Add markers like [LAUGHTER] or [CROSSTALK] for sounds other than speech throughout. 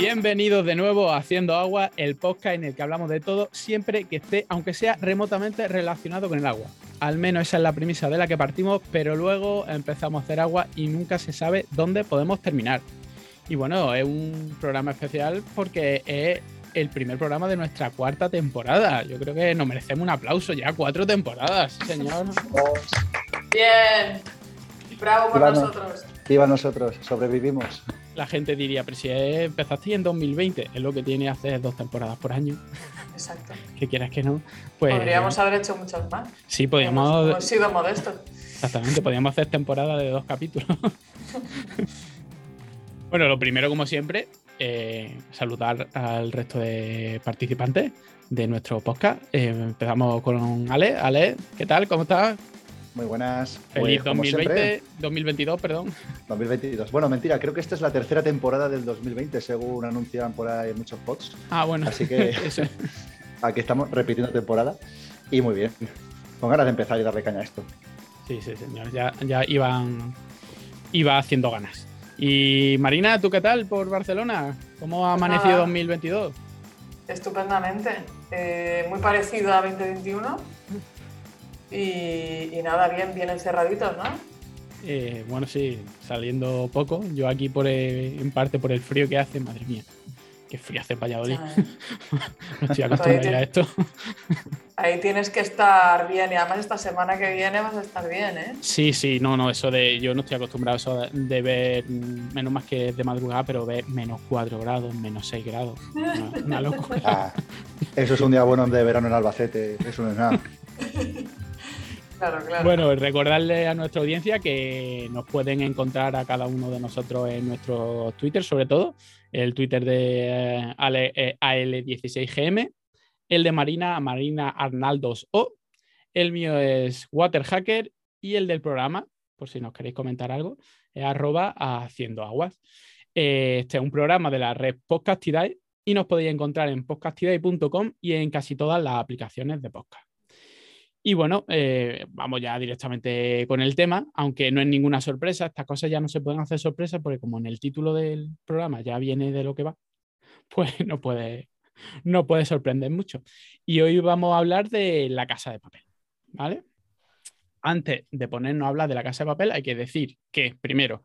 Bienvenidos de nuevo a Haciendo Agua, el podcast en el que hablamos de todo, siempre que esté, aunque sea remotamente relacionado con el agua. Al menos esa es la premisa de la que partimos, pero luego empezamos a hacer agua y nunca se sabe dónde podemos terminar. Y bueno, es un programa especial porque es el primer programa de nuestra cuarta temporada. Yo creo que nos merecemos un aplauso ya, cuatro temporadas, señor. Bien. Bravo por Viva no- nosotros. Viva nosotros, sobrevivimos. La gente diría, pero si empezaste en 2020, es lo que tiene hacer dos temporadas por año, Exacto. que quieras que no, pues Podríamos haber hecho muchas más. sí, Hemos, podíamos, hemos sido modestos. exactamente, podíamos hacer temporada de dos capítulos. [LAUGHS] bueno, lo primero, como siempre, eh, saludar al resto de participantes de nuestro podcast. Eh, empezamos con Ale. Ale, ¿qué tal? ¿Cómo estás? Muy buenas. Feliz Pues, como 2020, siempre, 2022, perdón. 2022. Bueno, mentira, creo que esta es la tercera temporada del 2020, según anuncian por ahí muchos pods. Ah, bueno. Así que [LAUGHS] [LAUGHS] aquí estamos repitiendo temporada. Y muy bien. Con ganas de empezar y darle caña a esto. Sí, sí, señor. Ya, ya iban, iba haciendo ganas. Y Marina, ¿tú qué tal por Barcelona? ¿Cómo ha Pues amanecido nada. 2022? Estupendamente. Eh, muy parecido a 2021. Y, y nada, bien, bien encerraditos, ¿no? Eh, bueno, sí, saliendo poco. Yo aquí por el- en parte por el frío que hace, madre mía. Qué frío hace Valladolid. [LAUGHS] No estoy acostumbrado a esto. Ahí tienes que estar bien. Y además esta semana que viene vas a estar bien, ¿eh? Sí, sí, no, no, eso de. Yo no estoy acostumbrado a eso de, de ver, menos más que de madrugada, pero ver menos 4 grados, menos 6 grados. Una, una [LAUGHS] locura. Ah, eso es un día bueno de verano en Albacete. Eso no es nada. [LAUGHS] Bueno, recordarle a nuestra audiencia que nos pueden encontrar a cada uno de nosotros en nuestro Twitter, sobre todo el Twitter de eh, Ale- eh, AL16GM, el de Marina, Marina Arnaldos O, el mío es Waterhacker y el del programa, por si nos queréis comentar algo, es arroba haciendo aguas. Eh, Este es un programa de la red Podcastidae y nos podéis encontrar en podcastidae.com y en casi todas las aplicaciones de podcast. Y bueno, eh, vamos ya directamente con el tema, aunque no es ninguna sorpresa, estas cosas ya no se pueden hacer sorpresas porque como en el título del programa ya viene de lo que va, [LAUGHS] pues no puede, no puede sorprender mucho. Y hoy vamos a hablar de la casa de papel, ¿vale? Antes de ponernos a hablar de la casa de papel, hay que decir que, primero,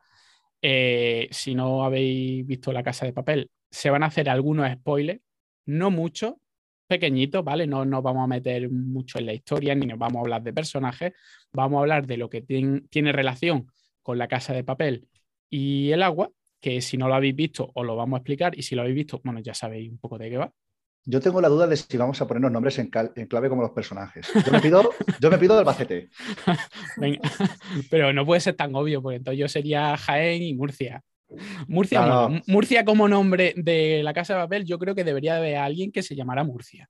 eh, si no habéis visto la casa de papel, se van a hacer algunos spoilers, no muchos, pequeñitos, ¿vale? No nos vamos a meter mucho en la historia ni nos vamos a hablar de personajes, vamos a hablar de lo que tien- tiene relación con la casa de papel y el agua, que si no lo habéis visto os lo vamos a explicar y si lo habéis visto, bueno, ya sabéis un poco de qué va. Yo tengo la duda de si vamos a ponernos nombres en, clave como los personajes. Yo me pido, yo me pido Albacete. [LAUGHS] Venga, [LAUGHS] pero no puede ser tan obvio, porque entonces yo sería Jaén y Murcia. Murcia, No, no. no. Murcia como nombre de la casa de papel, yo creo que debería haber alguien que se llamara Murcia.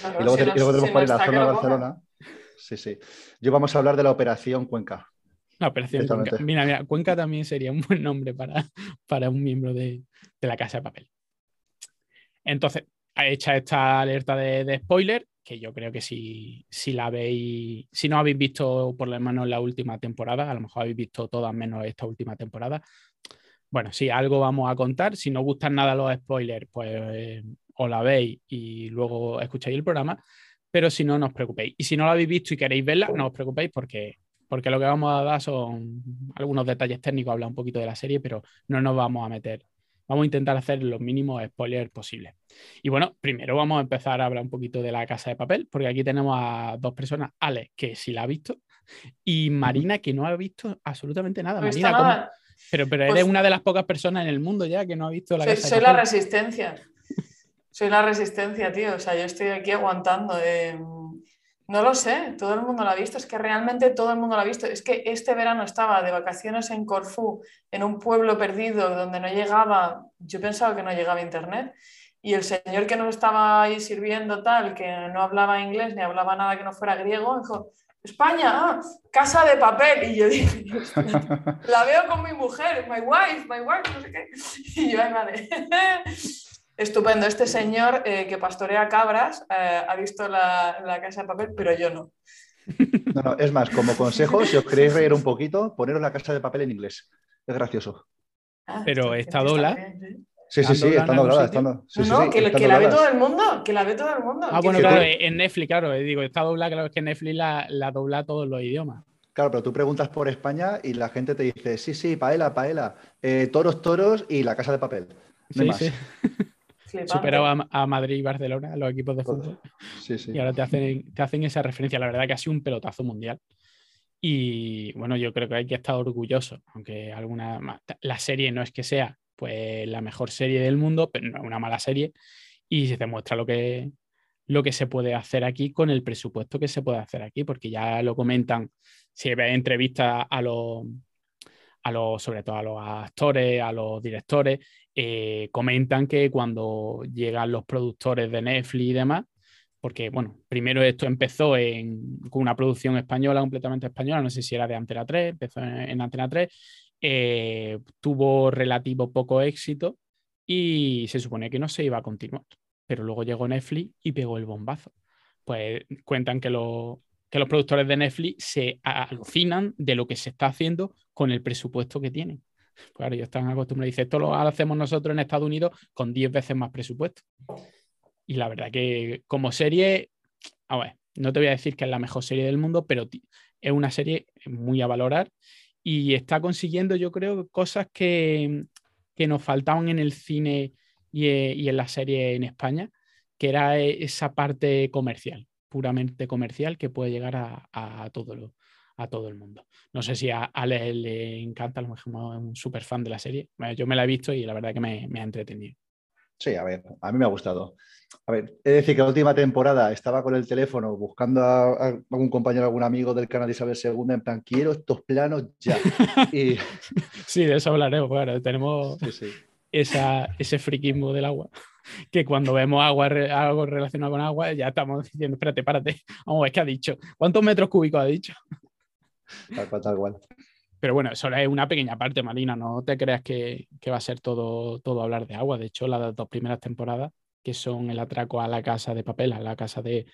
Claro, Y luego, si te- no- y luego tenemos si por no ahí la zona de. Barcelona. Sí, sí. Yo vamos a hablar de la Operación Cuenca. La operación. Cuenca. Mira, mira, Cuenca también sería un buen nombre para, para un miembro de, de la casa de papel. Entonces, hecha esta alerta de, de spoiler, que yo creo que si, si la veis, si no habéis visto por lo menos la última temporada, a lo mejor habéis visto todas menos esta última temporada. Bueno, si algo vamos a contar, si no os gustan nada los spoilers, pues eh, os la veis y luego escucháis el programa, pero si no, no os preocupéis. Y si no la habéis visto y queréis verla, no os preocupéis porque, porque lo que vamos a dar son algunos detalles técnicos, hablar un poquito de la serie, pero no nos vamos a meter. Vamos a intentar hacer los mínimos spoilers posibles. Y bueno, primero vamos a empezar a hablar un poquito de la casa de papel, porque aquí tenemos a dos personas, Ale, que sí la ha visto, y Marina, que no ha visto absolutamente nada. No Marina, ¿cómo- nada. Pero, pero Pues- eres una de las pocas personas en el mundo ya que no ha visto la Soy, casa soy la resistencia. Soy la resistencia, tío. O sea, yo estoy aquí aguantando. eh, No lo sé, todo el mundo lo ha visto. Es que realmente todo el mundo lo ha visto. Es que este verano estaba de vacaciones en Corfú, en un pueblo perdido donde no llegaba, yo pensaba que no llegaba internet. Y el señor que nos estaba ahí sirviendo tal, que no hablaba inglés ni hablaba nada que no fuera griego, dijo, España, ah, casa de papel. Y yo dije, [LAUGHS] la veo con mi mujer, my wife, my wife, no sé qué. [LAUGHS] Y yo, ay, madre. [LAUGHS] Estupendo. Este señor eh, que pastorea cabras eh, ha visto la, la casa de papel, pero yo no. No, no, es más, como consejo, si os queréis reír un poquito, poneros la casa de papel en inglés. Es gracioso. Ah, Pero está- esta está dobla. bien, sí. Sí, sí, sí, está doblada. no, no, que, la ve todo el mundo, que la ve todo el mundo. Ah, bueno, claro, en Netflix, claro, eh, digo, está doblada, claro, es que Netflix la, la dobla todos los idiomas. Claro, pero tú preguntas por España y la gente te dice, sí, sí, paela, paela, eh, toros, toros y la casa de papel. sí, sí. [LAUGHS] Superado a, Madrid y Barcelona, los equipos de fútbol. Sí, sí. Y ahora te hacen, te hacen esa referencia. La verdad que ha sido un pelotazo mundial. Y bueno, yo creo que hay que estar orgulloso, aunque alguna. La serie no es que sea pues la mejor serie del mundo, pero no es una mala serie. Y se demuestra lo que, lo que se puede hacer aquí con el presupuesto que se puede hacer aquí, porque ya lo comentan, si ves entrevistas a los, a los, sobre todo a los actores, a los directores, eh, comentan que cuando llegan los productores de Netflix y demás, porque bueno, primero esto empezó con una producción española, completamente española, no sé si era de Antena 3, empezó en, Antena 3, eh, tuvo relativo poco éxito y se supone que no se iba a continuar pero luego llegó Netflix y pegó el bombazo. Pues cuentan que, que los productores de Netflix se alucinan de lo que se está haciendo con el presupuesto que tienen. Claro, ellos están acostumbrados. Dice, esto lo hacemos nosotros en Estados Unidos con 10 veces más presupuesto. Y la verdad que como serie, a ver, no te voy a decir que es la mejor serie del mundo, pero es una serie muy a valorar y está consiguiendo, yo creo, cosas que, que nos faltaban en el cine eh, y, en la serie en España, que era eh, esa parte comercial, puramente comercial, que puede llegar a, todo, lo, a todo el mundo. No sé si a Ale le encanta, a lo mejor es un súper fan de la serie. Yo me la he visto y la verdad que me, ha entretenido. Sí, a ver, a mí me ha gustado. A ver, es decir, que la última temporada estaba con el teléfono buscando a, algún compañero, algún amigo del canal de Isabel II, en plan, quiero estos planos ya. [LAUGHS] Y... Sí, de eso hablaremos. Bueno, tenemos sí, sí esa, ese friquismo del agua. Que cuando vemos agua, algo relacionado con agua, ya estamos diciendo, espérate, párate, vamos a ver qué ha dicho. ¿Cuántos metros cúbicos ha dicho? Tal cual, tal cual. Pero bueno, eso es una pequeña parte, Marina. No te creas que, que, va a ser todo, todo hablar de agua. De hecho, las dos primeras temporadas, que son el atraco a la casa de papel, a la casa de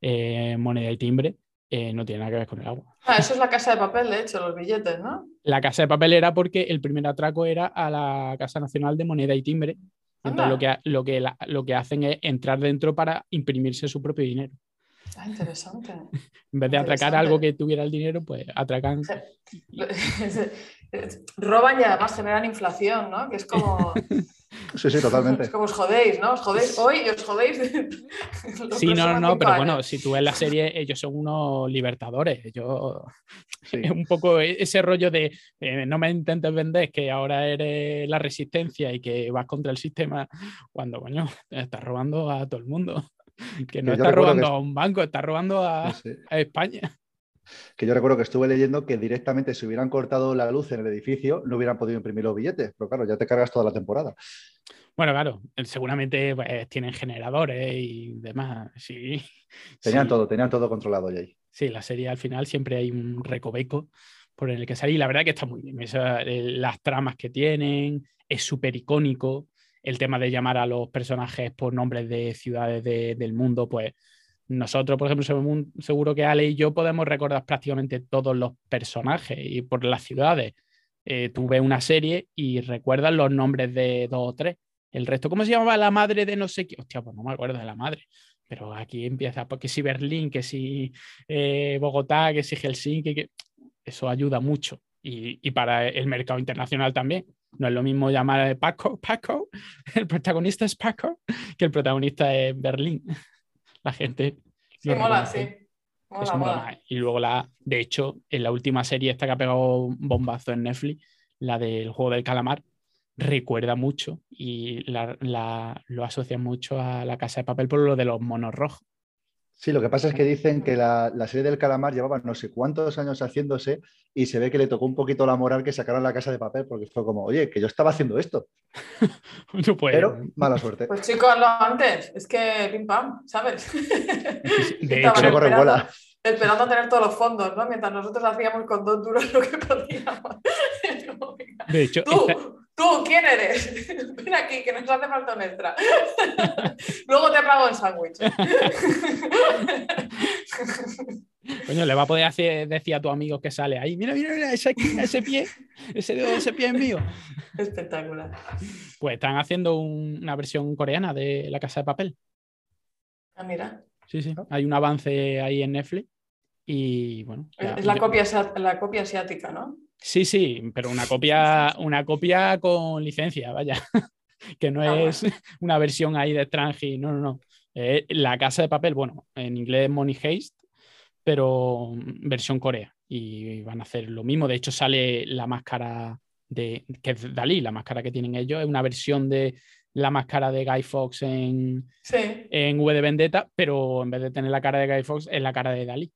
eh, moneda y timbre, eh, no tiene nada que ver con el agua. Ah, eso es la casa de papel, de hecho, los billetes, ¿no? La casa de papel era porque el primer atraco era a la Casa Nacional de Moneda y Timbre. Entonces lo que, lo, que lo que hacen es entrar dentro para imprimirse su propio dinero. Ah, interesante. [LAUGHS] en vez de atracar algo que tuviera el dinero, pues atracan. [LAUGHS] Roban y además generan inflación, ¿no? Que es como. [LAUGHS] Sí, sí, totalmente. Es como os jodéis, ¿no? Os jodéis hoy y os jodéis. [LAUGHS] sí, no, no, pero bueno, si tú ves la serie, ellos son unos libertadores. Yo. [LAUGHS] Un poco ese rollo de eh, no me intentes vender que ahora eres la resistencia y que vas contra el sistema, cuando, coño, estás robando a todo el mundo. [LAUGHS] Que no estás robando a un banco, estás robando a España que yo recuerdo que estuve leyendo que directamente si hubieran cortado la luz en el edificio no hubieran podido imprimir los billetes, pero claro, ya te cargas toda la temporada. Bueno, claro, seguramente pues, tienen generadores y demás. Sí. [LAUGHS] Tenían todo, tenían todo controlado ya. Sí, la serie al final siempre hay un recoveco por el que salir. Y la verdad que está muy bien. Eh, las tramas que tienen, es súper icónico. El tema de llamar a los personajes por nombres de ciudades del mundo, pues nosotros, por ejemplo, seguro que Ale y yo podemos recordar prácticamente todos los personajes y por las ciudades. Eh, tú ves una serie y recuerdas los nombres de dos o tres. El resto, ¿cómo se llamaba la madre de no sé qué? Hostia, pues no me acuerdo de la madre. Pero aquí empieza, porque pues, si Berlín, que si eh, Bogotá, que si Helsinki, que eso ayuda mucho. Y, y, para el mercado internacional también. No es lo mismo llamar a Paco, Paco, [LAUGHS] el protagonista es Paco, que el protagonista es Berlín la gente. Sí, mola, sí. Y luego la, de hecho, en la última serie esta que ha pegado un bombazo en Netflix, la del juego del calamar, recuerda mucho y lo asocia mucho a la casa de papel por lo de los monos rojos. Sí, lo que pasa es que dicen que la, serie del calamar llevaba no sé cuántos años haciéndose y se ve que le tocó un poquito la moral que sacaron la casa de papel porque fue como, oye, que yo estaba haciendo esto. [LAUGHS] Pero mala suerte. Pues chicos, hazlo antes. Es que pim pam, ¿sabes? [LAUGHS] De hecho, no corre esperando, esperando a tener todos los fondos, ¿no? Mientras nosotros hacíamos con dos duros [LAUGHS] lo que podíamos. De hecho, tú, tú, ¿quién eres? [LAUGHS] Ven aquí, que nos hace falta un extra. [LAUGHS] Luego te pago el sándwich. [LAUGHS] Coño, le va a poder hacer, decir a tu amigo que sale ahí, mira, mira, mira, ese, ese pie, ese dedo ese pie es mío. Espectacular. Pues están haciendo un- una versión coreana de La Casa de Papel. Ah, mira. Sí, sí. Hay un avance ahí en Netflix. Y bueno. ya- Es la ya- copia, la copia asiática, ¿no? Sí, sí, pero una copia, una copia con licencia, vaya. [LAUGHS] que no Ah, bueno. es [LAUGHS] una versión ahí de Strange, no, no, no. Eh, la casa de papel, bueno, en inglés es Money Heist, pero mm, versión Corea. Y van a hacer lo mismo. De hecho, sale la máscara de que es Dalí, la máscara que tienen ellos, es una versión de la máscara de Guy Fawkes en, Sí. en V de Vendetta, pero en vez de tener la cara de Guy Fawkes, es la cara de Dalí.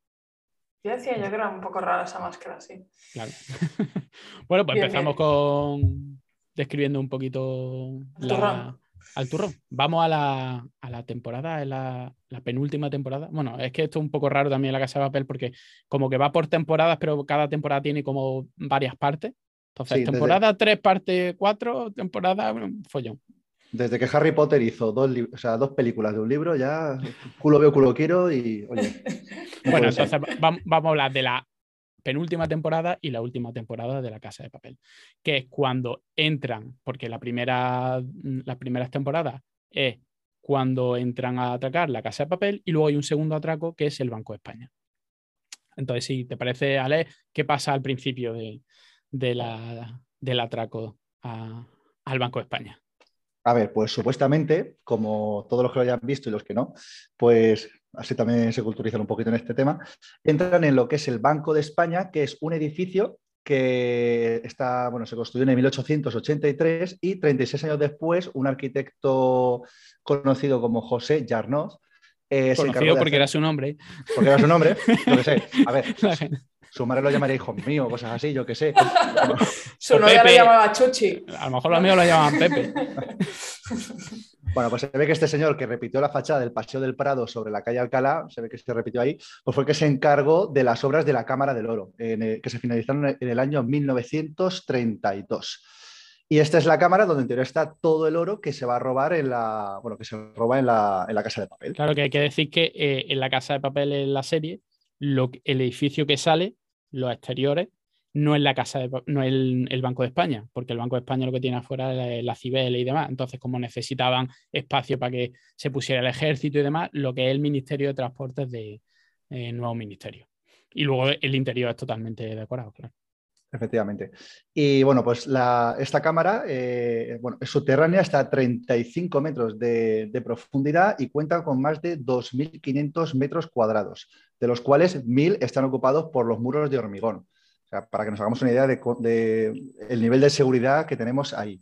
Yo decía yo que era un poco rara esa máscara, sí. Claro. [LAUGHS] bueno, pues Bien, empezamos bien. con describiendo un poquito Al la- turrón. al turrón. Vamos a la, a la temporada, la, la penúltima temporada. Bueno, es que esto es un poco raro también en la Casa de Papel porque como que va por temporadas, pero cada temporada tiene como varias partes. Entonces, Sí, desde- temporada 3, parte 4, temporada bueno, follón. Desde que Harry Potter hizo dos, o sea, dos películas de un libro, ya culo veo, culo quiero y, oye, [LAUGHS] no Bueno, entonces va- vamos a hablar de la penúltima temporada y la última temporada de La Casa de Papel, que es cuando entran, porque la primera, las primeras temporadas es cuando entran a atracar la Casa de Papel y luego hay un segundo atraco que es el Banco de España. Entonces, si te parece, Ale, ¿qué pasa al principio de, de la, del atraco a- al Banco de España? A ver, pues supuestamente, como todos los que lo hayan visto y los que no, pues así también se culturizan un poquito en este tema, entran en lo que es el Banco de España, que es un edificio que está, bueno, se construyó en 1883 y 36 años después un arquitecto conocido como José Yarnoz eh, se Conocido de porque hacer- era su nombre. porque era su nombre, [LAUGHS] qué sé, a ver, su madre lo llamaría hijo mío, cosas así, yo qué sé. [LAUGHS] Su O novia le llamaba Chuchi. A lo mejor los amigos lo llamaban Pepe. Bueno, pues se ve que este señor que repitió la fachada del Paseo del Prado sobre la calle Alcalá, se ve que se repitió ahí, pues fue el que se encargó de las obras de la Cámara del Oro, en el- que se finalizaron en el año 1932. Y esta es la cámara donde en teoría está todo el oro que se va a robar en la, bueno, que se roba en la, en la casa de papel. Claro que hay que decir que eh, en la casa de papel en la serie, lo el edificio que sale, los exteriores, no es la casa de, no es el, Banco de España, porque el Banco de España lo que tiene afuera es la Cibel y demás. Entonces, como necesitaban espacio para que se pusiera el ejército y demás, lo que es el Ministerio de Transportes de eh, nuevo ministerio. Y luego el interior es totalmente decorado, claro. Efectivamente. Y bueno, pues la- esta cámara eh, bueno, es subterránea, está a 35 metros de, de profundidad y cuenta con más de 2.500 metros cuadrados, de los cuales 1.000 están ocupados por los muros de hormigón. Para que nos hagamos una idea de, co- de el nivel de seguridad que tenemos ahí.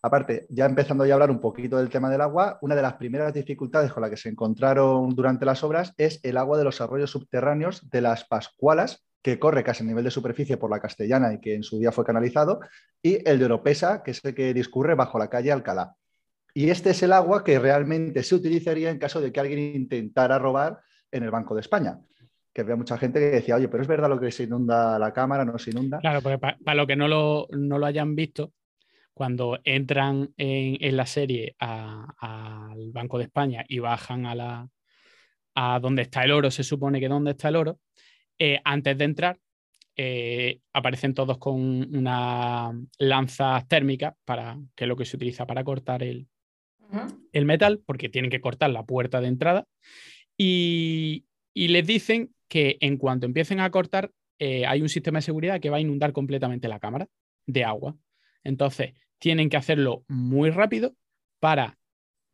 Aparte, ya empezando a hablar un poquito del tema del agua, una de las primeras dificultades con la que se encontraron durante las obras es el agua de los arroyos subterráneos de las Pascualas, que corre casi a nivel de superficie por la Castellana y que en su día fue canalizado, y el de Oropesa, que es el que discurre bajo la calle Alcalá. Y este es el agua que realmente se utilizaría en caso de que alguien intentara robar en el Banco de España. Que había mucha gente que decía, oye, pero es verdad lo que se inunda la cámara, no se inunda. Claro, porque para lo que no lo, no lo hayan visto, cuando entran en, en la serie al Banco de España y bajan a la a donde está el oro, se supone que donde está el oro, eh, antes de entrar eh, aparecen todos con una lanzas térmicas para que es lo que se utiliza para cortar el, el metal, porque tienen que cortar la puerta de entrada, y, les dicen que en cuanto empiecen a cortar, eh, hay un sistema de seguridad que va a inundar completamente la cámara de agua. Entonces, tienen que hacerlo muy rápido para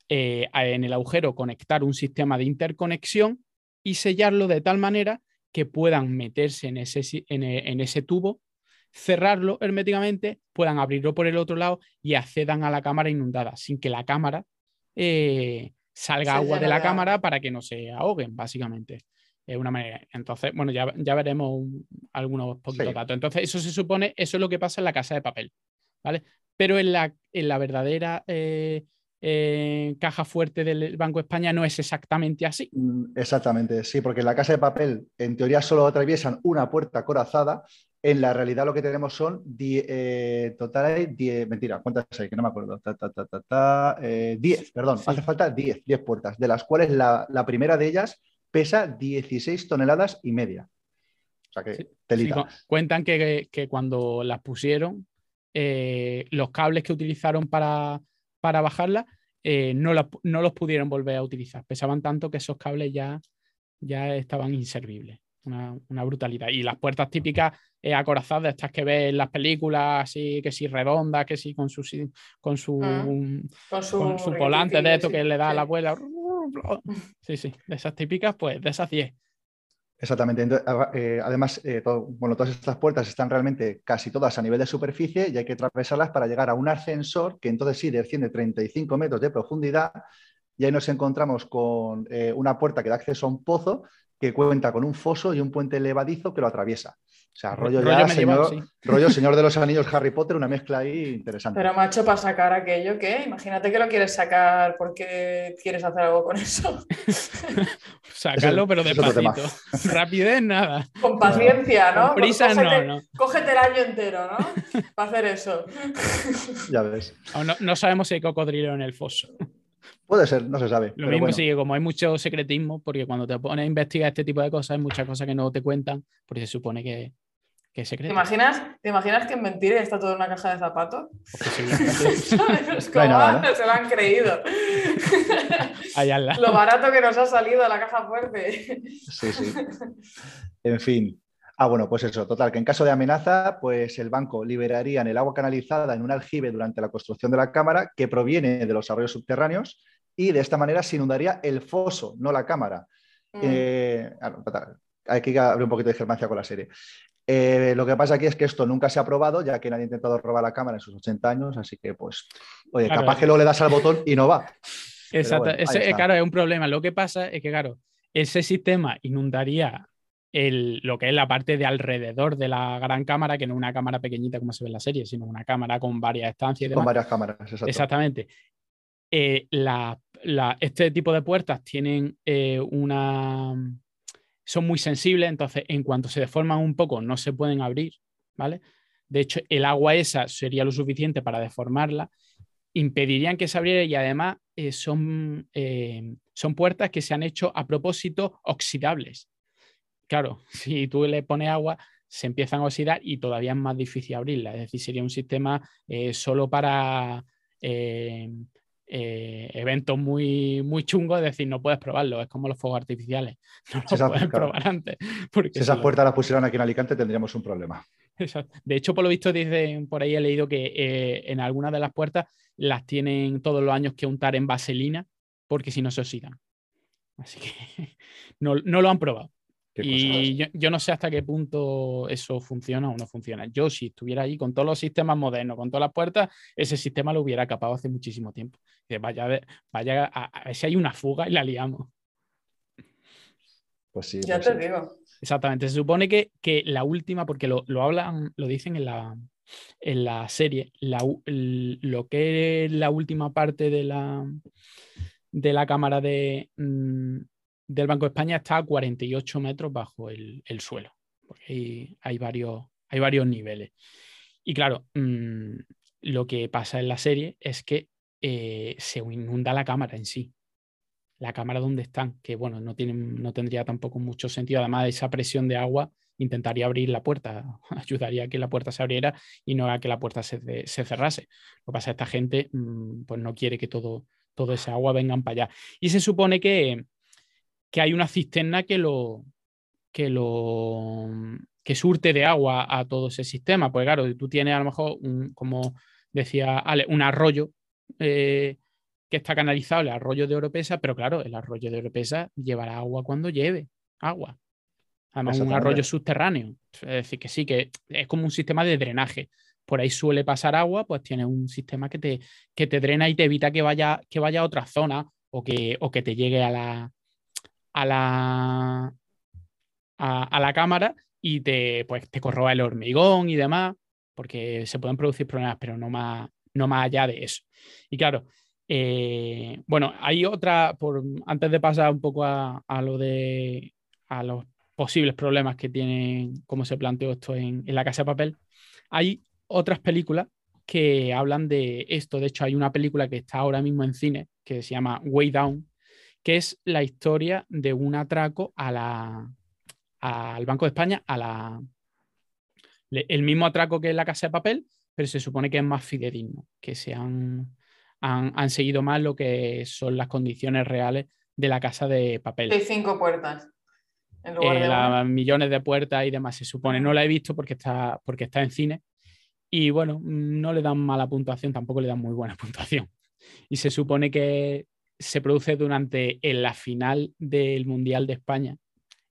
eh, en el agujero conectar un sistema de interconexión y sellarlo de tal manera que puedan meterse en ese, si- en ese tubo, cerrarlo herméticamente, puedan abrirlo por el otro lado y accedan a la cámara inundada, sin que la cámara eh, salga agua de la cámara para que no se ahoguen, básicamente. Es una manera. Entonces, bueno, ya, ya veremos un- algunos poquitos Sí. datos. Entonces, eso se supone, eso es lo que pasa en la casa de papel, ¿vale? Pero en la, en la verdadera eh, eh, caja fuerte del Banco de España no es exactamente así. Mm, Exactamente, sí, porque en la casa de papel, en teoría, solo atraviesan una puerta corazada. En la realidad, lo que tenemos son die- eh, total hay die- mentira, ¿cuántas hay? Que no me acuerdo. Ta, ta, ta, ta, ta, eh, 10, perdón, Sí. hace falta 10, 10 puertas, de las cuales la, la primera de ellas pesa 16 toneladas y media. O sea que telita. cuentan que, cuando las pusieron, eh, los cables que utilizaron para, para bajarla eh, no, no, los pudieron volver a utilizar. Pesaban tanto que esos cables ya, ya estaban inservibles. Una, brutalidad. Y las puertas típicas eh, acorazadas, estas que ves en las películas, así que si redondas, que si con su, con su, ah, con su, volante de esto que le da a la abuela. [LAUGHS] Sí, sí, de esas típicas, pues de esas 10. Exactamente. Eh, además, eh, bueno, todas estas puertas están realmente casi todas a nivel de superficie y hay que atravesarlas para llegar a un ascensor que entonces sí desciende 35 metros de profundidad y ahí nos encontramos con eh, una puerta que da acceso a un pozo que cuenta con un foso y un puente elevadizo que lo atraviesa. O sea, rollo, ya, señor, rollo [LAUGHS] Señor de los Anillos Harry Potter, una mezcla ahí interesante. Pero macho, para sacar aquello, ¿qué? Imagínate que lo quieres sacar porque quieres hacer algo con eso. [LAUGHS] Sacarlo, pero despacito. [LAUGHS] Rapidez, nada. Con paciencia, ¿no? Con prisa, no, no. Cógete el año entero, ¿no? para hacer eso. ya ves. No, no sabemos si hay cocodrilo en el foso. Puede ser, no se sabe. Lo mismo sigue, como hay mucho secretismo, porque cuando te pones a investigar este tipo de cosas, hay muchas cosas que no te cuentan, porque se supone que, que es secreto. ¿Te imaginas, ¿Te imaginas que en mentira está todo en una caja de zapatos? Pues [LAUGHS] es como, no se lo han creído. [LAUGHS] lo barato que nos ha salido la caja fuerte. sí, sí. En fin. Ah, bueno, pues eso, total, que en caso de amenaza, pues el banco liberaría el agua canalizada en un aljibe durante la construcción de la cámara que proviene de los arroyos subterráneos y de esta manera se inundaría el foso, no la cámara. Mm. Eh, hay que abrir un poquito de germancia con la serie. Eh, lo que pasa aquí es que esto nunca se ha probado, ya que nadie ha intentado robar la cámara en sus 80 años, así que, pues, oye, capaz que luego le das al botón y no va. [LAUGHS] Exacto, claro, es un problema. Lo que pasa es que, claro, ese sistema inundaría lo que es la parte de alrededor de la gran cámara, que no es una cámara pequeñita como se ve en la serie, sino una cámara con varias estancias. Con varias cámaras, Exactamente. Eh, este tipo de puertas tienen eh, una... son muy sensibles, entonces en cuanto se deforman un poco no se pueden abrir, ¿vale? De hecho, el agua esa sería lo suficiente para deformarla, impedirían que se abriera y además eh, son, son puertas que se han hecho a propósito oxidables. Claro, [LAUGHS] si tú le pones agua, se empiezan a oxidar y todavía es más difícil abrirla. Es decir, sería un sistema solo para eh, eventos muy, muy chungos, es decir, no puedes probarlo, es como los fuegos artificiales, [LAUGHS] no lo puedes probar antes. Porque si esas puertas las pusieran aquí en Alicante tendríamos un problema. [LAUGHS] De hecho, por lo visto, dicen, por ahí he leído que eh, en algunas de las puertas las tienen todos los años que untar en vaselina, porque si no se oxidan. Así que no, no lo han probado y yo, no sé hasta qué punto eso funciona o no funciona. Yo, si estuviera ahí con todos los sistemas modernos, con todas las puertas, ese sistema lo hubiera capado hace muchísimo tiempo. Vaya, vaya a, ver si hay una fuga y la liamos. Pues sí. Ya pues te digo. Exactamente. Se supone que, que la última, porque lo, lo, hablan, lo dicen en la, en la serie, lo que es la última parte de la, de la cámara de, mm, del Banco de España está a 48 metros bajo el, suelo, porque hay, varios, hay varios niveles. Y claro, mm, lo que pasa en la serie es que eh, se inunda la cámara en sí. La cámara donde están, que bueno, no, tienen, no tendría tampoco mucho sentido. Además de esa presión de agua, intentaría abrir la puerta, [LAUGHS] ayudaría a que la puerta se abriera y no a que la puerta se, cerrase. Lo que pasa es que esta gente mm, pues no quiere que todo, todo ese agua vengan para allá. Y se supone que, que hay una cisterna que lo, que lo que surte de agua a todo ese sistema. Pues claro, tú tienes a lo mejor, un, como decía Ale, un arroyo eh, que está canalizado, el arroyo de Oropesa, pero claro, el arroyo de Oropesa llevará agua cuando lleve agua. Además, un arroyo subterráneo. Es decir, que sí, que es como un sistema de drenaje. Por ahí suele pasar agua, pues tienes un sistema que te, que te drena y te evita que vaya, que vaya a otra zona o que, o que te llegue a la, a la, a, la cámara y te, pues, te corroba el hormigón y demás, porque se pueden producir problemas, pero no más, no más allá de eso. Y claro, eh, bueno, hay otra, por, antes de pasar un poco a, lo de a los posibles problemas que tienen, como se planteó esto en, en, la casa de papel, hay otras películas que hablan de esto. De hecho, hay una película que está ahora mismo en cine que se llama Way Down, que es la historia de un atraco a la, al Banco de España, a la, el mismo atraco que en la Casa de Papel, pero se supone que es más fidedigno, que se han, han, seguido más lo que son las condiciones reales de la Casa de Papel. Hay cinco puertas. En lugar de millones de puertas y demás, se supone. No la he visto porque está, porque está en cine. Y bueno, no le dan mala puntuación, tampoco le dan muy buena [LAUGHS] puntuación. Y se supone que se produce durante en la final del Mundial de España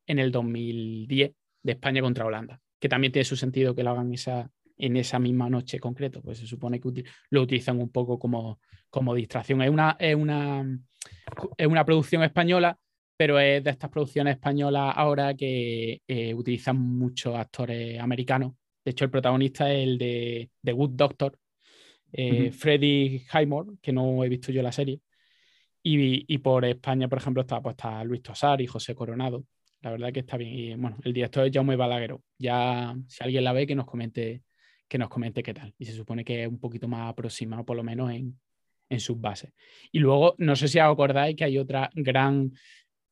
en el 2010 de España contra Holanda, que también tiene su sentido que lo hagan esa, en esa misma noche concreto, pues se supone que lo utilizan un poco como, como distracción. Es una, es, una, es una producción española, pero es de estas producciones españolas ahora que eh, utilizan muchos actores americanos. De hecho, el protagonista es el de The Good Doctor, eh, Freddy Highmore, que no he visto yo la serie. Y, por España, por ejemplo, está, pues, está Luis Tosar y José Coronado. La verdad que está bien. Y bueno, el director es Jaume Balagueró. Ya, si alguien la ve, que nos comente, que nos comente qué tal. Y se supone que es un poquito más aproximado, por lo menos en, en sus bases. Y luego, no sé si os acordáis que hay otra gran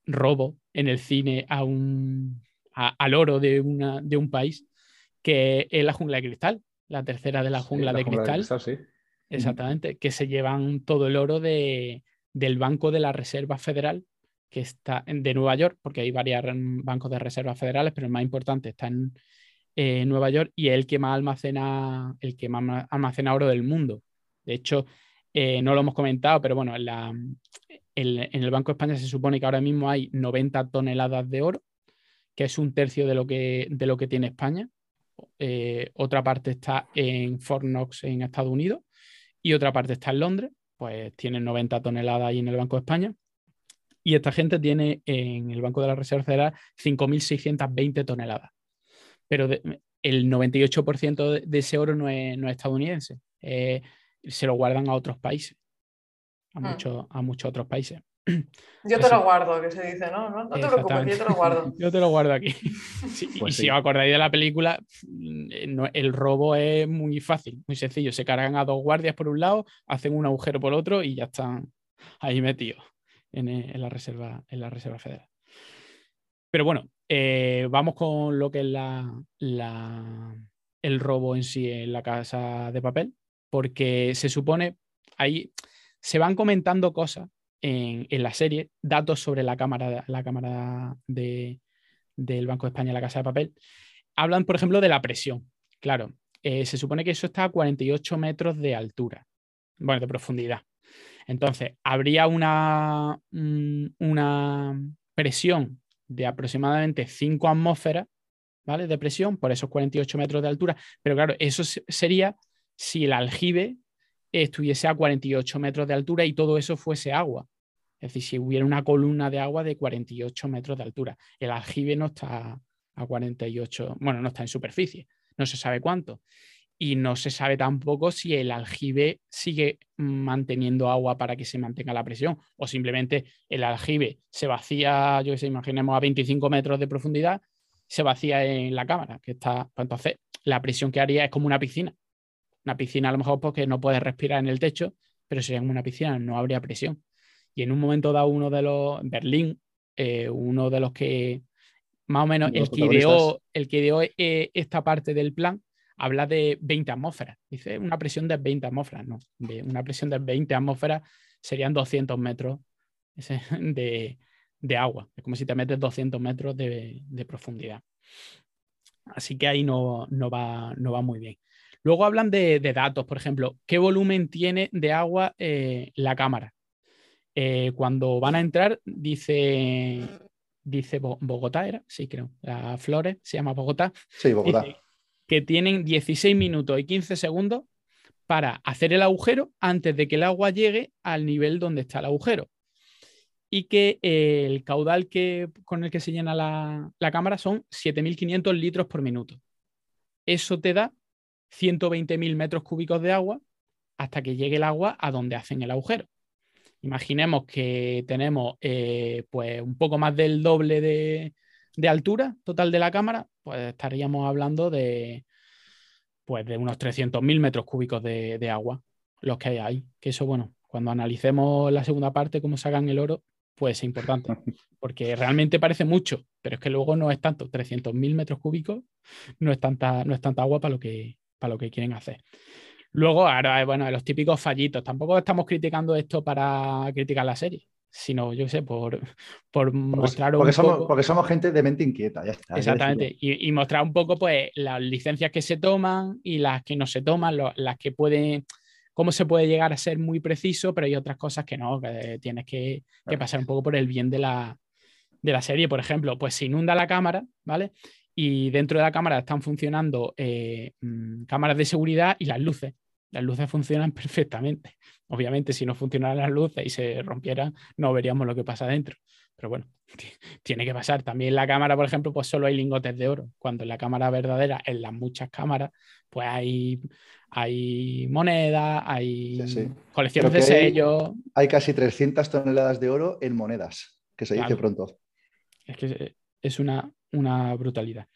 robo en el cine a un, al oro de, una, de un país, que es la jungla de cristal, la tercera de la jungla, de, cristal. Exactamente, que se llevan todo el oro de, del Banco de la Reserva Federal, que está de Nueva York, porque hay varios bancos de reservas federales, pero el más importante está en eh, Nueva York y es el que más almacena, el que más almacena oro del mundo. De hecho, eh, no lo hemos comentado, pero bueno, en, el Banco de España se supone que ahora mismo hay 90 toneladas de oro, que es un tercio de lo que, de lo que tiene España. Eh, otra parte está en Fort Knox, en Estados Unidos, y otra parte está en Londres, pues tienen 90 toneladas ahí en el Banco de España. Y esta gente tiene en el Banco de la Reserva Federal 5.620 toneladas. Pero el 98% de, ese oro no es, estadounidense. Eh, se lo guardan a otros países, a, muchos, a muchos otros países. Yo te lo guardo, que se dice, ¿no? No, te preocupes, yo te lo guardo. [LAUGHS] yo te lo guardo aquí. [LAUGHS] Pues y si os acordáis de la película, mm, el robo es muy fácil, muy sencillo. Se cargan a dos guardias por un lado, hacen un agujero por otro y ya están ahí metidos en, eh, la, reserva, en la Reserva Federal. Pero bueno, eh, vamos con lo que es la, el robo en sí en la casa de papel, porque se supone, ahí se van comentando cosas en, la serie datos sobre la cámara, la cámara de, del Banco de España, la Casa de Papel. Hablan, por ejemplo, de la presión. Claro, eh, se supone que eso está a 48 metros de altura, bueno, de profundidad. Entonces, habría una, mm, una presión de aproximadamente 5 atmósferas, ¿vale? De presión por esos 48 metros de altura. Pero claro, eso sería si el aljibe estuviese a 48 metros de altura y todo eso fuese agua. Es decir, si hubiera una columna de agua de 48 metros de altura. El aljibe no está a 48, bueno, no está en superficie, no se sabe cuánto. Y no se sabe tampoco si el aljibe sigue manteniendo agua para que se mantenga la presión o simplemente el aljibe se vacía, yo que sé, imaginemos a 25 metros de profundidad, se vacía en la cámara, que está, pues entonces la presión que haría es como una piscina. Una piscina a lo mejor porque no puedes respirar en el techo, pero en una piscina no habría presión. Y en un momento dado uno de los, Berlín, eh, uno de los que, más o menos, el que, ideó, el que ideó eh, esta parte del plan, habla de 20 atmósferas. Dice una presión de 20 atmósferas, no. De una presión de 20 atmósferas serían 200 metros [LAUGHS] de, agua. Es como si te metes 200 metros de, profundidad. Así que ahí no, no, va, no va muy bien. Luego hablan de, datos, por ejemplo, qué volumen tiene de agua eh, la cámara. Eh, cuando van a entrar, dice, dice Bogotá, ¿era? Sí, creo. La Flores se llama Bogotá. Sí, Bogotá. que tienen 16 minutos y 15 segundos para hacer el agujero antes de que el agua llegue al nivel donde está el agujero. Y que eh, el caudal que, con el que se llena la, la cámara son 7.500 litros por minuto. Eso te da 120.000 metros cúbicos de agua hasta que llegue el agua a donde hacen el agujero. Imaginemos que tenemos eh, pues un poco más del doble de, altura total de la cámara, pues estaríamos hablando de, pues de unos 300.000 metros cúbicos de, agua, los que hay ahí. Que eso, bueno, cuando analicemos la segunda parte, cómo sacan el oro, puede ser importante, [LAUGHS] porque realmente parece mucho, pero es que luego no es tanto, 300.000 metros cúbicos no es tanta, no es tanta agua para lo, que, para lo que quieren hacer. Luego, ahora, bueno, los típicos fallitos. Tampoco estamos criticando esto para criticar la serie, sino, yo sé, por, por mostrar un somos, Porque somos gente de mente inquieta, ya está. Exactamente, y, mostrar un poco, pues, las licencias que se toman y las que no se toman, las que pueden cómo se puede llegar a ser muy preciso, pero hay otras cosas que no, que tienes que, pasar un poco por el bien de la, de la, serie. Por ejemplo, pues se inunda la cámara, ¿vale? Y dentro de la cámara están funcionando eh, mm, cámaras de seguridad y las luces. Las luces funcionan [LAUGHS] perfectamente. Obviamente, si no funcionaran las luces y se rompieran, no veríamos lo que pasa dentro. Pero bueno, [LAUGHS] tiene que pasar. También en la cámara, por ejemplo, pues solo hay lingotes de oro. Cuando en la cámara verdadera, en las muchas cámaras, pues hay, hay monedas, hay colecciones de sellos. Hay, casi 300 toneladas de oro en monedas, que se dice pronto. Es que es una, una brutalidad.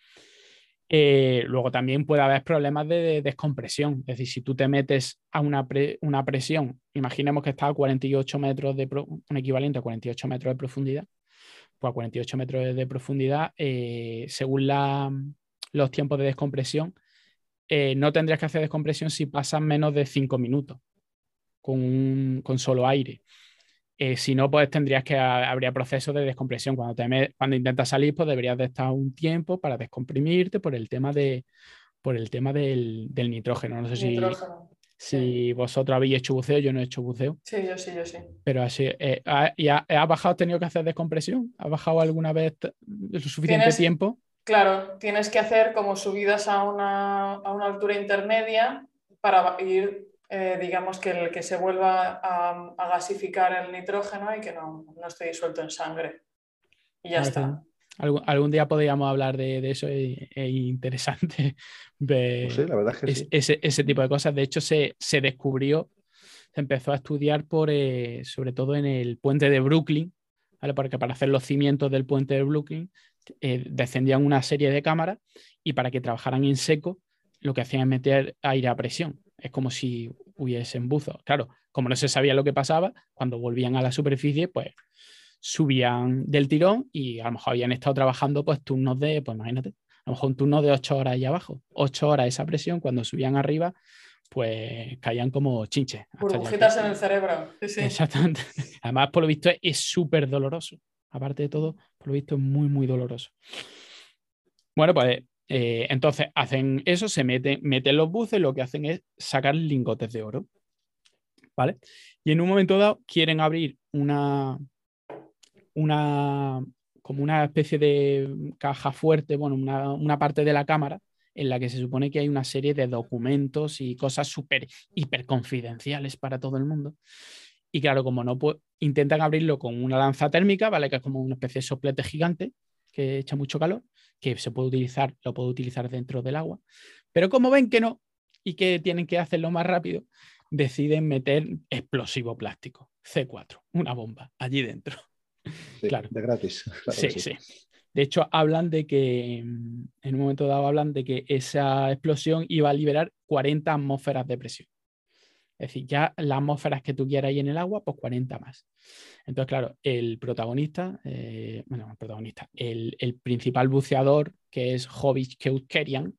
Eh, luego también puede haber problemas de, descompresión. Es decir, si tú te metes a una, una presión, imaginemos que está a 48 metros de un equivalente a 48 metros de profundidad, pues a 48 metros de, profundidad, eh, según los tiempos de descompresión, eh, no tendrías que hacer descompresión si pasan menos de 5 minutos con, con solo aire. Eh, si no, pues tendrías que habría procesos de descompresión. Cuando, te, cuando intentas salir, pues deberías de estar un tiempo para descomprimirte por el tema, de, por el tema del, del nitrógeno. No sé si, si vosotros habéis hecho buceo, yo no he hecho buceo. Sí, yo sí, yo sí. Pero así, eh, ¿y ha, bajado, has tenido que hacer descompresión? ¿Ha bajado alguna vez lo suficiente tiempo? Claro, tienes que hacer como subidas a una, a una altura intermedia para ir eh, digamos, que, el, que se vuelva a, gasificar el nitrógeno y que no, no, esté disuelto en sangre. Y ya está. Algún, día podríamos hablar de, eso, es, interesante [LAUGHS] ver pues ese, tipo de cosas. De hecho, se, se descubrió, se empezó a estudiar por, eh, sobre todo en el puente de Brooklyn, ¿vale? porque para hacer los cimientos del puente de Brooklyn eh, descendían una serie de cámaras y para que trabajaran en seco lo que hacían es meter aire a presión. Es como si hubiesen buzos. Claro, como no se sabía lo que pasaba, cuando volvían a la superficie, pues subían del tirón y a lo mejor habían estado trabajando pues turnos de, pues imagínate, a lo mejor un turno de ocho horas ahí abajo. Ocho horas esa presión, cuando subían arriba, pues caían como chinches. Burbujitas en el cerebro. Exactamente. [LAUGHS] Además, por lo visto, es súper doloroso. Aparte de todo, por lo visto, es muy, muy doloroso. Bueno, pues eh, entonces hacen eso, se meten, meten los buces, lo que hacen es sacar lingotes de oro. ¿Vale? Y en un momento dado quieren abrir una, una como una especie de caja fuerte, bueno, una, parte de la cámara en la que se supone que hay una serie de documentos y cosas súper, hiper confidenciales para todo el mundo. Y claro, como no intentan abrirlo con una lanza térmica, ¿vale? Que es como una especie de soplete gigante que echa mucho calor que se puede utilizar, lo puedo utilizar dentro del agua. Pero como ven que no y que tienen que hacerlo más rápido, deciden meter explosivo plástico, C4, una bomba, allí dentro. claro. De gratis. [LAUGHS] sí, sí, De hecho, hablan de que, en un momento dado, hablan de que esa explosión iba a liberar 40 atmósferas de presión. Es decir, ya las atmósferas que tú quieras ahí en el agua, pues 40 más. Entonces, claro, el protagonista, eh, bueno, el protagonista, el, principal buceador, que es Hobbit Keutkerian,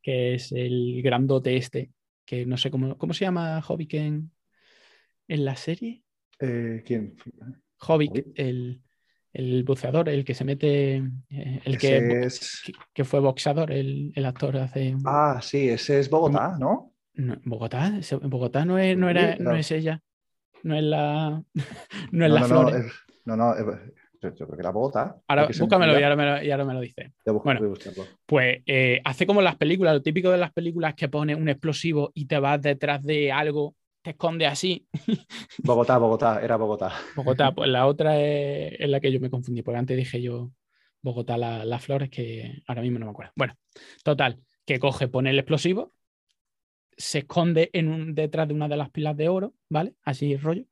que es el grandote este, que no sé cómo, ¿cómo se llama Hobbit en, en la serie? Eh, ¿Quién? Hobbit, el, buceador, el que se mete, eh, el que, que, fue boxeador, el, el, actor hace... Ah, sí, ese es Bogotá, ¿no? Bogotá, Bogotá no es, no era, no es ella, no es la, [LAUGHS] no es la flor. No, no, yo creo que era Bogotá. Ahora búscamelo y ahora me lo, y ahora me lo dice. bueno, pues eh, hace como las películas, lo típico de las películas que pone un explosivo y te vas detrás de algo, te esconde así. [LAUGHS] Bogotá, Bogotá, era Bogotá. Bogotá, pues la [LAUGHS] otra es, la que yo me confundí, porque antes dije yo Bogotá, las la flores, que ahora mismo no me acuerdo. Bueno, total, que coge, pone el explosivo, se esconde en un, detrás de una de las pilas de oro, ¿vale? Así rollo,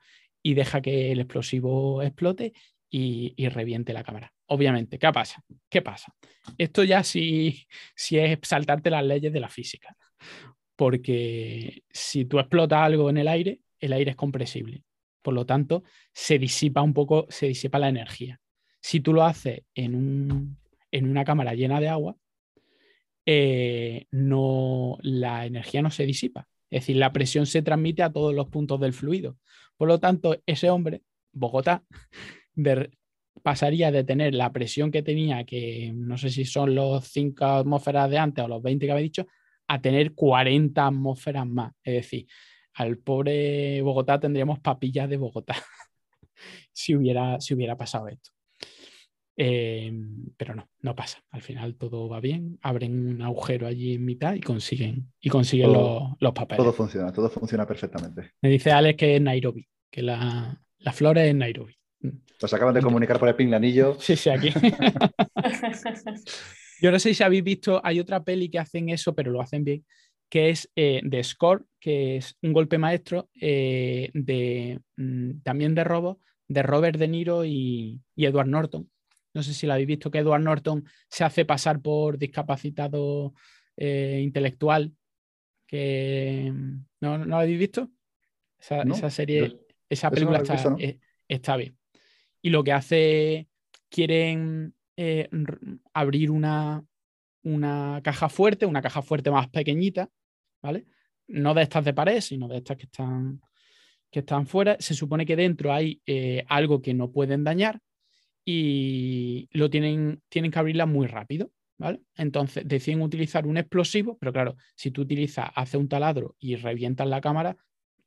y deja que el explosivo explote y, reviente la cámara. Obviamente, ¿qué pasa? ¿Qué pasa? Esto ya sí, es saltarte las leyes de la física, porque si tú explotas algo en el aire, el aire es compresible. Por lo tanto, se disipa un poco, se disipa la energía. Si tú lo haces en una cámara llena de agua, eh, no, la energía no se disipa. Es decir, la presión se transmite a todos los puntos del fluido. Por lo tanto, ese hombre, Bogotá, [LAUGHS] pasaría de tener la presión que tenía, que no sé si son los 5 atmósferas de antes o los 20 que había dicho, a tener 40 atmósferas más. Es decir, al pobre Bogotá tendríamos papillas de Bogotá [LAUGHS] si, hubiera, si hubiera pasado esto. Em, pero no, no pasa. Al final todo va bien, abren un agujero allí en mitad y consiguen, y consiguen los, papeles. Todo funciona, todo funciona perfectamente. Me dice Alex que es Nairobi, que la, la flor es Nairobi. Nos acaban de comunicar por el pinganillo. [LAUGHS] Sí, sí, aquí. [LAUGHS] Yo no sé si habéis visto, hay otra peli que hacen eso, pero lo hacen bien, que es eh, de Score, que es un golpe maestro eh, de, mm, también de robo, de Robert De Niro y, Edward Norton. No sé si lo habéis visto, que Edward Norton se hace pasar por discapacitado eh, intelectual. Que, ¿no, ¿no, lo habéis visto? Esa, serie, esa película está, está bien. Y lo que hace, quieren eh, abrir una, una caja fuerte, una caja fuerte más pequeñita, ¿vale? No de estas de pared, sino de estas que están, que están fuera. Se supone que dentro hay eh, algo que no pueden dañar y lo tienen, tienen que abrirla muy rápido. ¿Vale? Entonces deciden utilizar un explosivo, pero claro, si tú utilizas, hace un taladro y revientas la cámara,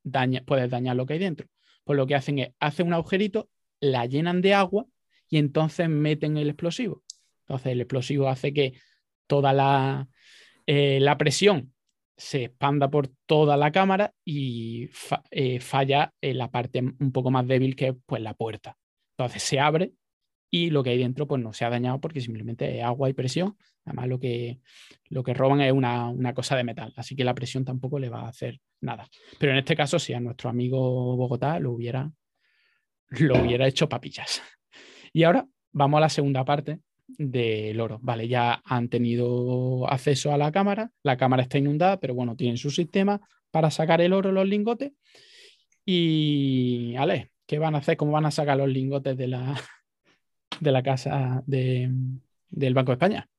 daña, puedes dañar lo que hay dentro. Pues lo que hacen es, hacen un agujerito, la llenan de agua y entonces meten el explosivo. Entonces el explosivo hace que toda la, eh, la presión se expanda por toda la cámara y eh, falla en la parte un poco más débil que es pues, la puerta. Entonces se abre y lo que hay dentro pues no se ha dañado porque simplemente es agua y presión. Además lo que, lo que roban es una, una, cosa de metal, así que la presión tampoco le va a hacer nada. Pero en este caso, si a nuestro amigo Bogotá lo hubiera, lo hubiera hecho papillas. Y ahora vamos a la segunda parte del oro. Vale, ya han tenido acceso a la cámara, la cámara está inundada, pero bueno, tienen su sistema para sacar el oro, los lingotes. Y, Ale, ¿qué van a hacer? ¿Cómo van a sacar los lingotes de la, de la casa del Banco de España?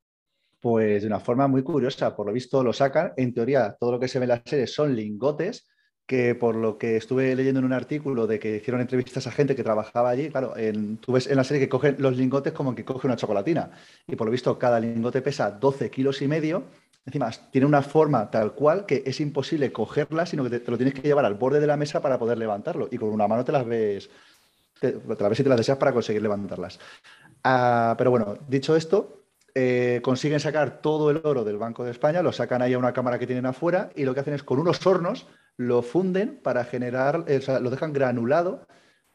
Pues de una forma muy curiosa, por lo visto lo sacan. En teoría, todo lo que se ve en la serie son lingotes, que por lo que estuve leyendo en un artículo de que hicieron entrevistas a gente que trabajaba allí, claro, en, tú ves en la serie que cogen los lingotes como que coge una chocolatina. Y por lo visto, cada lingote pesa 12 kilos y medio. Encima, tiene una forma tal cual que es imposible cogerla, sino que te, lo tienes que llevar al borde de la mesa para poder levantarlo. Y con una mano te las ves, te, las ves y te las deseas para conseguir levantarlas. Ah, pero bueno, dicho esto, eh, consiguen sacar todo el oro del Banco de España, lo sacan ahí a una cámara que tienen afuera y lo que hacen es con unos hornos lo funden para generar, eh, o sea, lo dejan granulado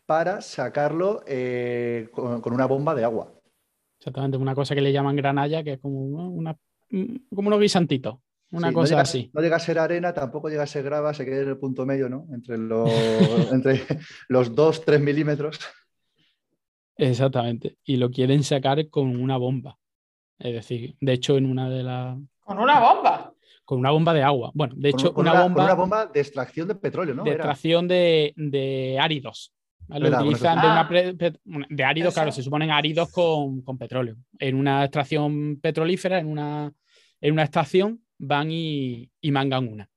para sacarlo eh, con, una bomba de agua. Exactamente, una cosa que le llaman granalla, que es como, una, como unos guisantitos. Una cosa así. No llega a ser arena, tampoco llega a ser grava, se queda en el punto medio, ¿no? Entre los, [LAUGHS] entre los 2-3 milímetros. Exactamente. Y lo quieren sacar con una bomba. Es decir, de hecho, en una de las. ¿Con una bomba? Con una bomba de agua. Bueno, de hecho, una, bomba. una bomba de extracción de petróleo, ¿no? De extracción de, áridos. Lo utilizan de, una de áridos, claro, se suponen áridos con, petróleo. En una extracción petrolífera, en una, en una estación, van y, mangan una.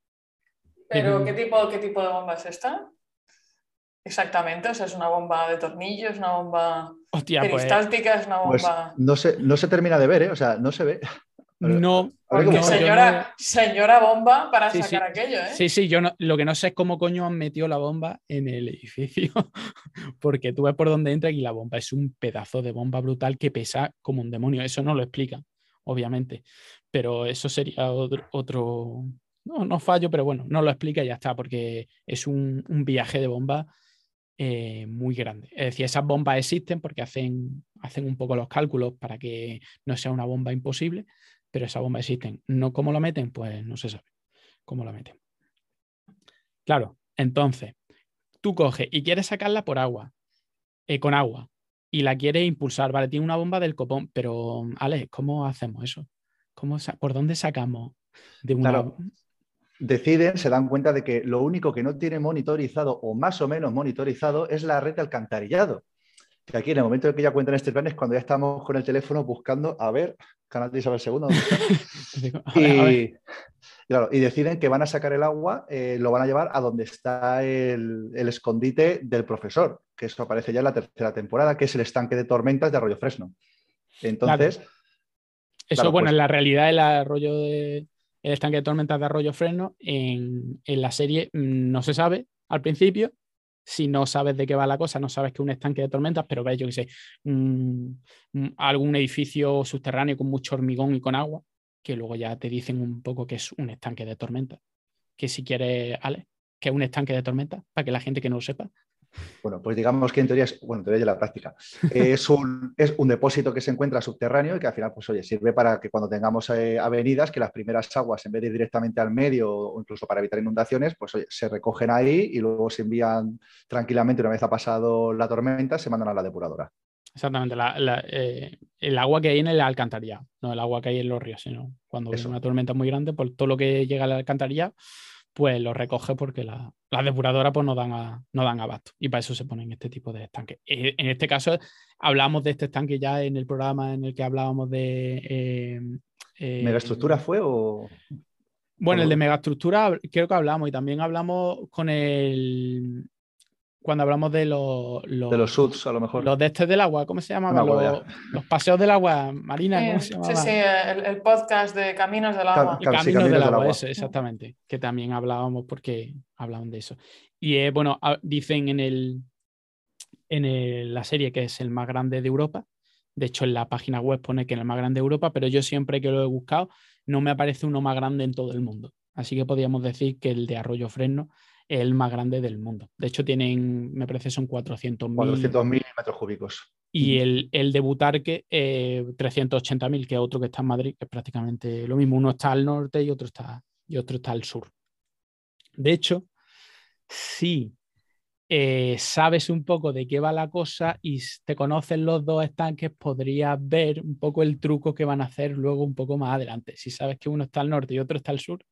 ¿Pero ¿qué, tipo, qué tipo de bomba es esta? Exactamente, o sea, es una bomba de tornillos, una bomba Hostia, pues, es una pues, bomba. no, se, no se termina de ver, ¿eh? o sea, no se ve. [LAUGHS] No, señora, señora bomba para sacar aquello, ¿eh? Sí, sí, yo no, lo que no sé es cómo coño han metido la bomba en el edificio, [LAUGHS] porque tú ves por dónde entra y la bomba es un pedazo de bomba brutal que pesa como un demonio. Eso no lo explica, obviamente, pero eso sería otro. No, no fallo, pero bueno, no lo explica y ya está, porque es un, un viaje de bomba eh, muy grande. Es decir, esas bombas existen porque hacen, hacen un poco los cálculos para que no sea una bomba imposible, pero esas bombas existen. No cómo la meten, pues no se sabe cómo la meten. Claro, entonces, tú coges y quieres sacarla por agua, eh, con agua, y la quieres impulsar, vale, tiene una bomba del copón, pero, Ale, ¿cómo hacemos eso? ¿Cómo ¿Por dónde sacamos de una... deciden, se dan cuenta de que lo único que no tiene monitorizado o más o menos monitorizado es la red de alcantarillado. Que aquí en el momento en que ya cuentan este plan es cuando ya estamos con el teléfono buscando, a ver, canal de Isabel II. y, y deciden que van a sacar el agua, eh, lo van a llevar a donde está el, escondite del profesor, que eso aparece ya en la tercera temporada, que es el estanque de tormentas de Arroyo Fresno. Entonces. Eso, bueno, pues en la realidad el arroyo de, el estanque de tormentas de Arroyo Fresno, en, en la serie mm, no se sabe al principio, si no sabes de qué va la cosa, no sabes que es un estanque de tormentas, pero ves, yo que sé, algún edificio subterráneo con mucho hormigón y con agua, que luego ya te dicen un poco que es un estanque de tormentas. Que si quieres, Ale, que es un estanque de tormentas, para que la gente que no lo sepa, bueno, pues digamos que en teoría es, bueno, en teoría de la práctica, es un, es un depósito que se encuentra subterráneo y que al final, pues oye, sirve para que cuando tengamos eh, avenidas, que las primeras aguas, en vez de ir directamente al medio o incluso para evitar inundaciones, pues oye, se recogen ahí y luego se envían tranquilamente, una vez ha pasado la tormenta, se mandan a la depuradora. Exactamente, eh, el agua que hay en el alcantarillado, no el agua que hay en los ríos, sino cuando es una tormenta muy grande, por todo lo que llega al alcantarillado, pues lo recoge porque las depuradoras pues no dan, no dan abasto y para eso se ponen este tipo de estanques. Eh, en este caso hablamos de este estanque ya en el programa en el que hablábamos de... Eh, eh, ¿Megaestructura fue o...? Bueno, el de megaestructura creo que hablamos y también hablamos con el, cuando hablamos de los, de los suds, a lo mejor. Los de este del agua, ¿cómo se llamaban? [LAUGHS] los, paseos del agua, Marina, ¿cómo se Sí, sí, el, podcast de Caminos del Agua. Caminos, del, agua, exactamente. Que también hablábamos porque hablaban de eso. Y eh, bueno, dicen en, el, en la serie que es el más grande de Europa. De hecho, en la página web pone que es el más grande de Europa, pero yo siempre que lo he buscado no me aparece uno más grande en todo el mundo. Así que podríamos decir que el de Arroyo Fresno el más grande del mundo. De hecho, tienen, me parece, son 400.000. 400.000 metros cúbicos. Y el, el de Butarque, eh, 380.000, que es otro que está en Madrid, que es prácticamente lo mismo. Uno está al norte y otro está, y otro está al sur. De hecho, si eh, sabes un poco de qué va la cosa y te conocen los dos estanques, podrías ver un poco el truco que van a hacer luego un poco más adelante. Si sabes que uno está al norte y otro está al sur,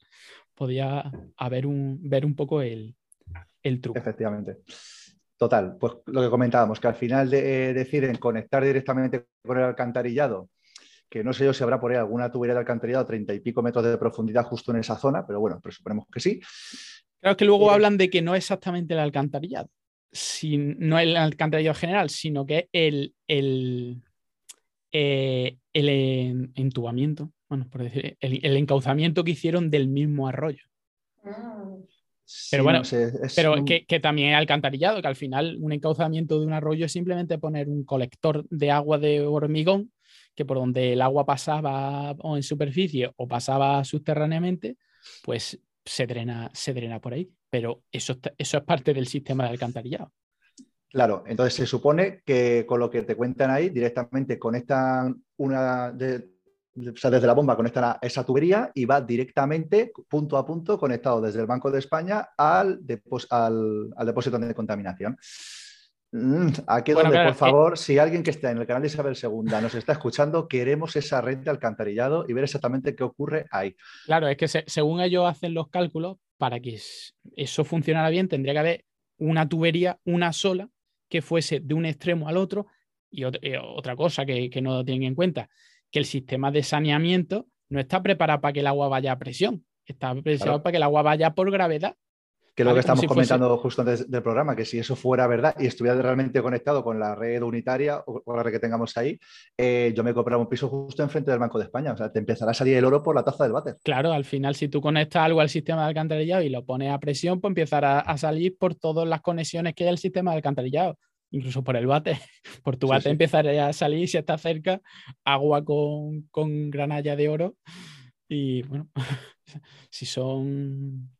podía haber un, ver un poco el, truco. Efectivamente. Total, pues lo que comentábamos, que al final de, eh, deciden conectar directamente con el alcantarillado, que no sé yo si habrá por ahí alguna tubería de alcantarillado a treinta y pico metros de profundidad justo en esa zona, pero bueno, presuponemos que sí. Claro que luego eh, hablan de que no es exactamente el alcantarillado, no el alcantarillado general, sino que el, el, eh, el entubamiento bueno, por decir, el, encauzamiento que hicieron del mismo arroyo. pero bueno, pero que, también es alcantarillado, que al final un encauzamiento de un arroyo es simplemente poner un colector de agua de hormigón que por donde el agua pasaba o en superficie o pasaba subterráneamente, pues se drena, se drena por ahí. Pero eso, eso es parte del sistema de alcantarillado. Claro, entonces se supone que con lo que te cuentan ahí, directamente conectan una de, o sea, desde la bomba conectan a esa tubería y va directamente, punto a punto, conectado desde el Banco de España al, al, depósito de contaminación. Mm, aquí donde, por favor, si alguien que está en el canal de Isabel II nos está escuchando, queremos esa red de alcantarillado y ver exactamente qué ocurre ahí. Claro, es que según ellos hacen los cálculos, para que eso funcionara bien, tendría que haber una tubería, una sola, que fuese de un extremo al otro. Y otra cosa que, que no tienen en cuenta, que el sistema de saneamiento no está preparado para que el agua vaya a presión, está preparado para que el agua vaya por gravedad. Que es lo que estamos comentando justo antes del programa, que si eso fuera verdad y estuviera realmente conectado con la red unitaria o con la red que tengamos ahí, eh, yo me compraba un piso justo enfrente del Banco de España. O sea, te empezará a salir el oro por la taza del váter. Claro, al final, si tú conectas algo al sistema de alcantarillado y lo pones a presión, pues empezará a salir por todas las conexiones que hay al sistema de alcantarillado incluso por el bate, [LAUGHS] por tu bate empezaría a salir si está cerca, agua con, granalla de oro. Y bueno, [LAUGHS] si son,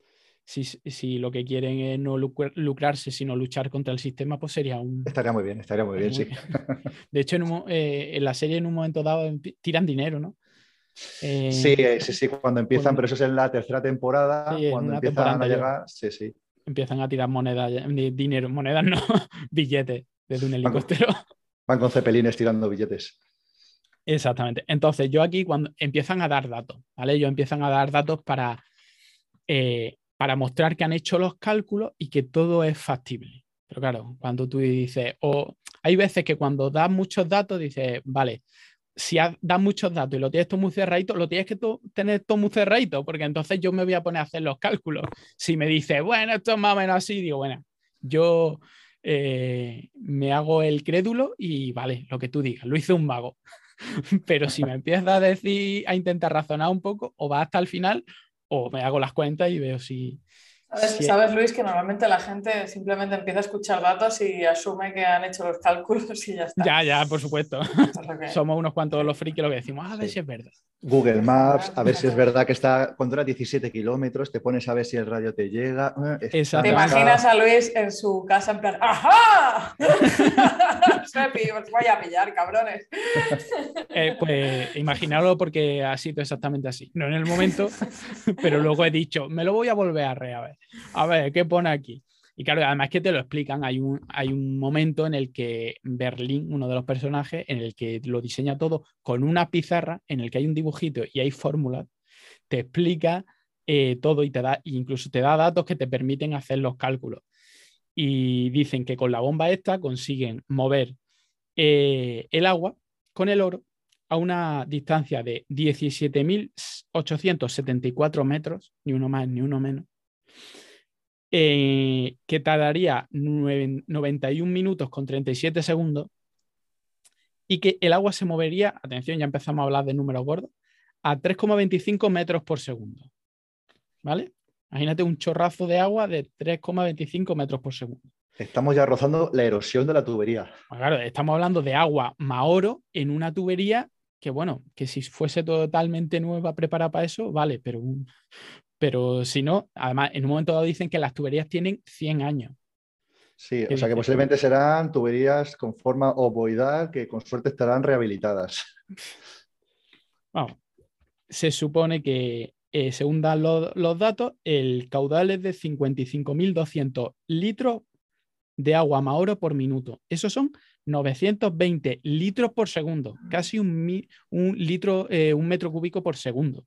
si, lo que quieren es no lucrarse, sino luchar contra el sistema, pues sería un... Estaría muy bien, estaría muy bien, sí. [LAUGHS] De hecho, eh, en, la serie en un momento dado tiran dinero, ¿no? sí, eh, sí, sí, cuando empiezan, pero eso es en la tercera temporada, cuando empiezan a llegar, sí, sí empiezan a tirar monedas, dinero, monedas [LAUGHS] no, billetes desde un helicóptero. Van con, cepelines tirando billetes. Exactamente. Entonces, yo aquí cuando empiezan a dar datos, ¿vale? Ellos empiezan a dar datos para, eh, para mostrar que han hecho los cálculos y que todo es factible. Pero claro, cuando tú dices, o hay veces que cuando das muchos datos, dices, vale, si das muchos datos y lo tienes todo muy cerradito, lo tienes que tener todo muy cerradito, porque entonces yo me voy a poner a hacer los cálculos. Si me dices, bueno, esto es más o menos así, digo, bueno, yo eh, me hago el crédulo y vale, lo que tú digas, lo hice un mago. [LAUGHS] Pero si me empiezas a decir, a intentar razonar un poco, o va hasta el final, o me hago las cuentas y veo si, ¿Sabes, Luis, que normalmente la gente simplemente empieza a escuchar datos y asume que han hecho los cálculos y ya está? Ya, ya, por supuesto. [LAUGHS] Somos unos cuantos los frikis lo que decimos, a ver si es verdad. Google Maps, a ver si es verdad que está, cuando era 17 kilómetros, te pones a ver si el radio te llega. Eh, te imaginas a Luis en su casa en plan, ¡ajá! [LAUGHS] Sepi, os voy a pillar, cabrones. Eh, pues imaginarlo porque ha sido exactamente así. No en el momento, pero luego he dicho, me lo voy a volver a re a ver. A ver, ¿qué pone aquí? Y claro, además que te lo explican, hay un, hay un momento en el que Berlín, uno de los personajes, en el que lo diseña todo con una pizarra, en el que hay un dibujito y hay fórmulas, te explica eh, todo y te da, incluso te da datos que te permiten hacer los cálculos. Y dicen que con la bomba esta consiguen mover eh, el agua con el oro a una distancia de 17.874 metros, ni uno más ni uno menos, eh, que tardaría 91 minutos con 37 segundos y que el agua se movería, atención, ya empezamos a hablar de números gordos, a 3,25 metros por segundo. ¿Vale? Imagínate un chorrazo de agua de 3,25 metros por segundo. Estamos ya rozando la erosión de la tubería. Pues claro, estamos hablando de agua maoro en una tubería que, bueno, que si fuese totalmente nueva, preparada para eso, vale, pero un, pero si no, además, en un momento dado dicen que las tuberías tienen 100 años. Sí, o sea que posiblemente serán tuberías con forma ovoidal que con suerte estarán rehabilitadas. [LAUGHS] Vamos, se supone que, eh, según dan los datos, el caudal es de 55.200 litros de agua maoro por minuto. Esos son 920 litros por segundo, casi un, un litro, eh, un metro cúbico por segundo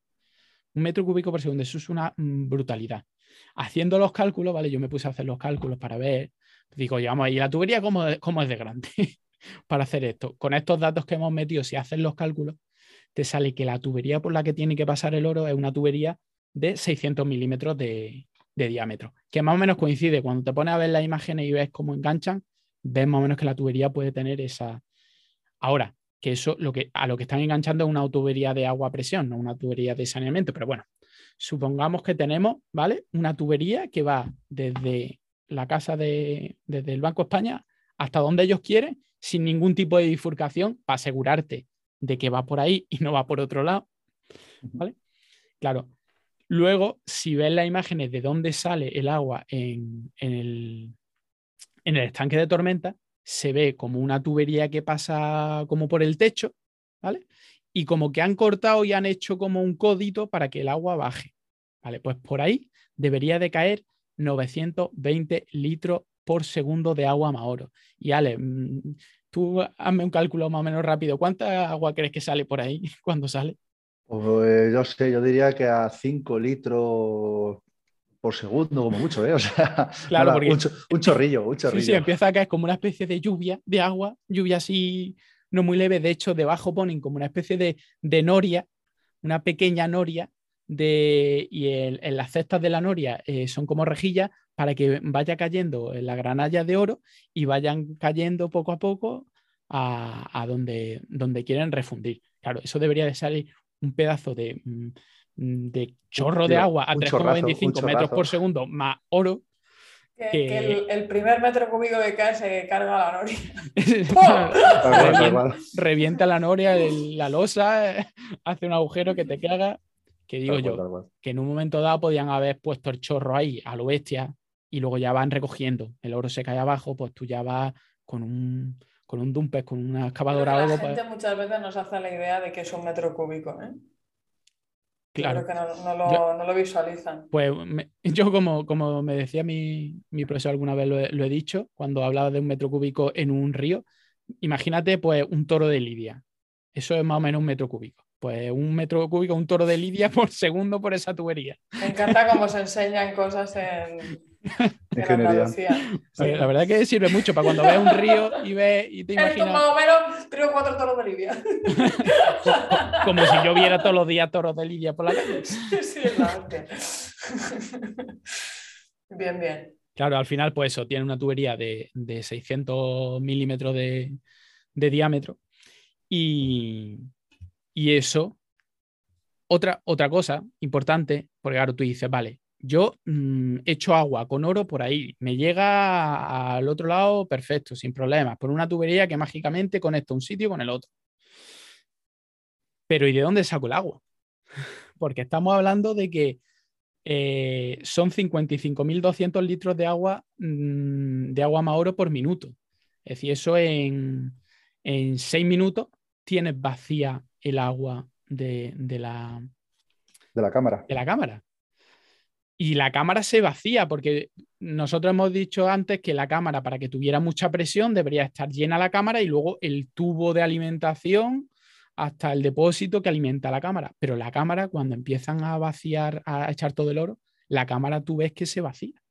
un metro cúbico por segundo, eso es una mm, brutalidad. Haciendo los cálculos, ¿vale? Yo me puse a hacer los cálculos para ver, digo, vamos, ¿y la tubería cómo, cómo es de grande [LAUGHS] para hacer esto? Con estos datos que hemos metido, si haces los cálculos, te sale que la tubería por la que tiene que pasar el oro es una tubería de 600 milímetros de, de diámetro, que más o menos coincide. Cuando te pones a ver las imágenes y ves cómo enganchan, ves más o menos que la tubería puede tener esa... Ahora, que eso lo que, a lo que están enganchando es una tubería de agua a presión, no una tubería de saneamiento. Pero bueno, supongamos que tenemos, ¿vale? Una tubería que va desde la casa de, desde el Banco España hasta donde ellos quieren, sin ningún tipo de bifurcación, para asegurarte de que va por ahí y no va por otro lado. ¿Vale? Claro. Luego, si ves las imágenes de dónde sale el agua en, en, el, en el estanque de tormenta, se ve como una tubería que pasa como por el techo, ¿vale? Y como que han cortado y han hecho como un codito para que el agua baje, ¿vale? Pues por ahí debería de caer 920 litros por segundo de agua Maoro. Y Ale, mm, tú hazme un cálculo más o menos rápido. ¿Cuánta agua crees que sale por ahí [LAUGHS] cuando sale? Pues yo sé, yo diría que a 5 litros por segundo, como mucho, ¿eh? O sea, [LAUGHS] claro, un, chorrillo, un chorrillo. [LAUGHS] Sí, sí, empieza a caer como una especie de lluvia de agua, lluvia así no muy leve. De hecho, debajo ponen como una especie de, de noria, una pequeña noria, de, y en las cestas de la noria eh, son como rejillas para que vaya cayendo la granalla de oro y vayan cayendo poco a poco a, a donde, donde quieren refundir. Claro, eso debería de salir un pedazo de Mm, de chorro de agua a 3,25 metros por segundo más oro. Que, el, primer metro cúbico que cae se carga la noria. [LAUGHS] [LAUGHS] revienta, la noria, la losa, [LAUGHS] hace un agujero que te caga. Que digo yo, que en un momento dado podían haber puesto el chorro ahí a lo bestia y luego ya van recogiendo. El oro se cae abajo, pues tú ya vas con un, con un dumper, con una excavadora. La gente muchas veces nos hace la idea de que es un metro cúbico. ¿eh? Claro. que no, lo, visualizan. Pues [LAUGHS] yo, como, como me decía mi, profesor alguna vez, lo he, dicho, cuando hablaba de un metro cúbico en un río, imagínate pues un toro de Lidia. Eso es más o menos un metro cúbico. pues un metro cúbico, un toro de lidia [LAUGHS] por segundo por esa tubería. Me encanta cómo se enseñan cosas en, La verdad que sirve mucho para cuando ves un río y ves y te imaginas. Más o menos tres o cuatro toros de lidia. [LAUGHS] Como si yo viera todos los días toros de lidia por la calle. Sí, Bien, bien. Claro, al final, pues eso, tiene una tubería de, 600 milímetros de, diámetro. Y, eso, otra, otra cosa importante, porque claro, tú dices, vale, yo mm, echo agua con oro por ahí, me llega al otro lado perfecto, sin problemas, por una tubería que mágicamente conecta un sitio con el otro. Pero ¿y de dónde saco el agua? [LAUGHS] Porque estamos hablando de que eh, son 55.200 litros de agua, mm, de agua Mauro por minuto. Es decir, eso en, en seis minutos tienes vacía el agua de, la, de la cámara. De la cámara. Y la cámara se vacía porque nosotros hemos dicho antes que la cámara, para que tuviera mucha presión, debería estar llena la cámara y luego el tubo de alimentación hasta el depósito que alimenta la cámara. Pero la cámara, cuando empiezan a vaciar, a echar todo el oro, la cámara tú ves que se vacía.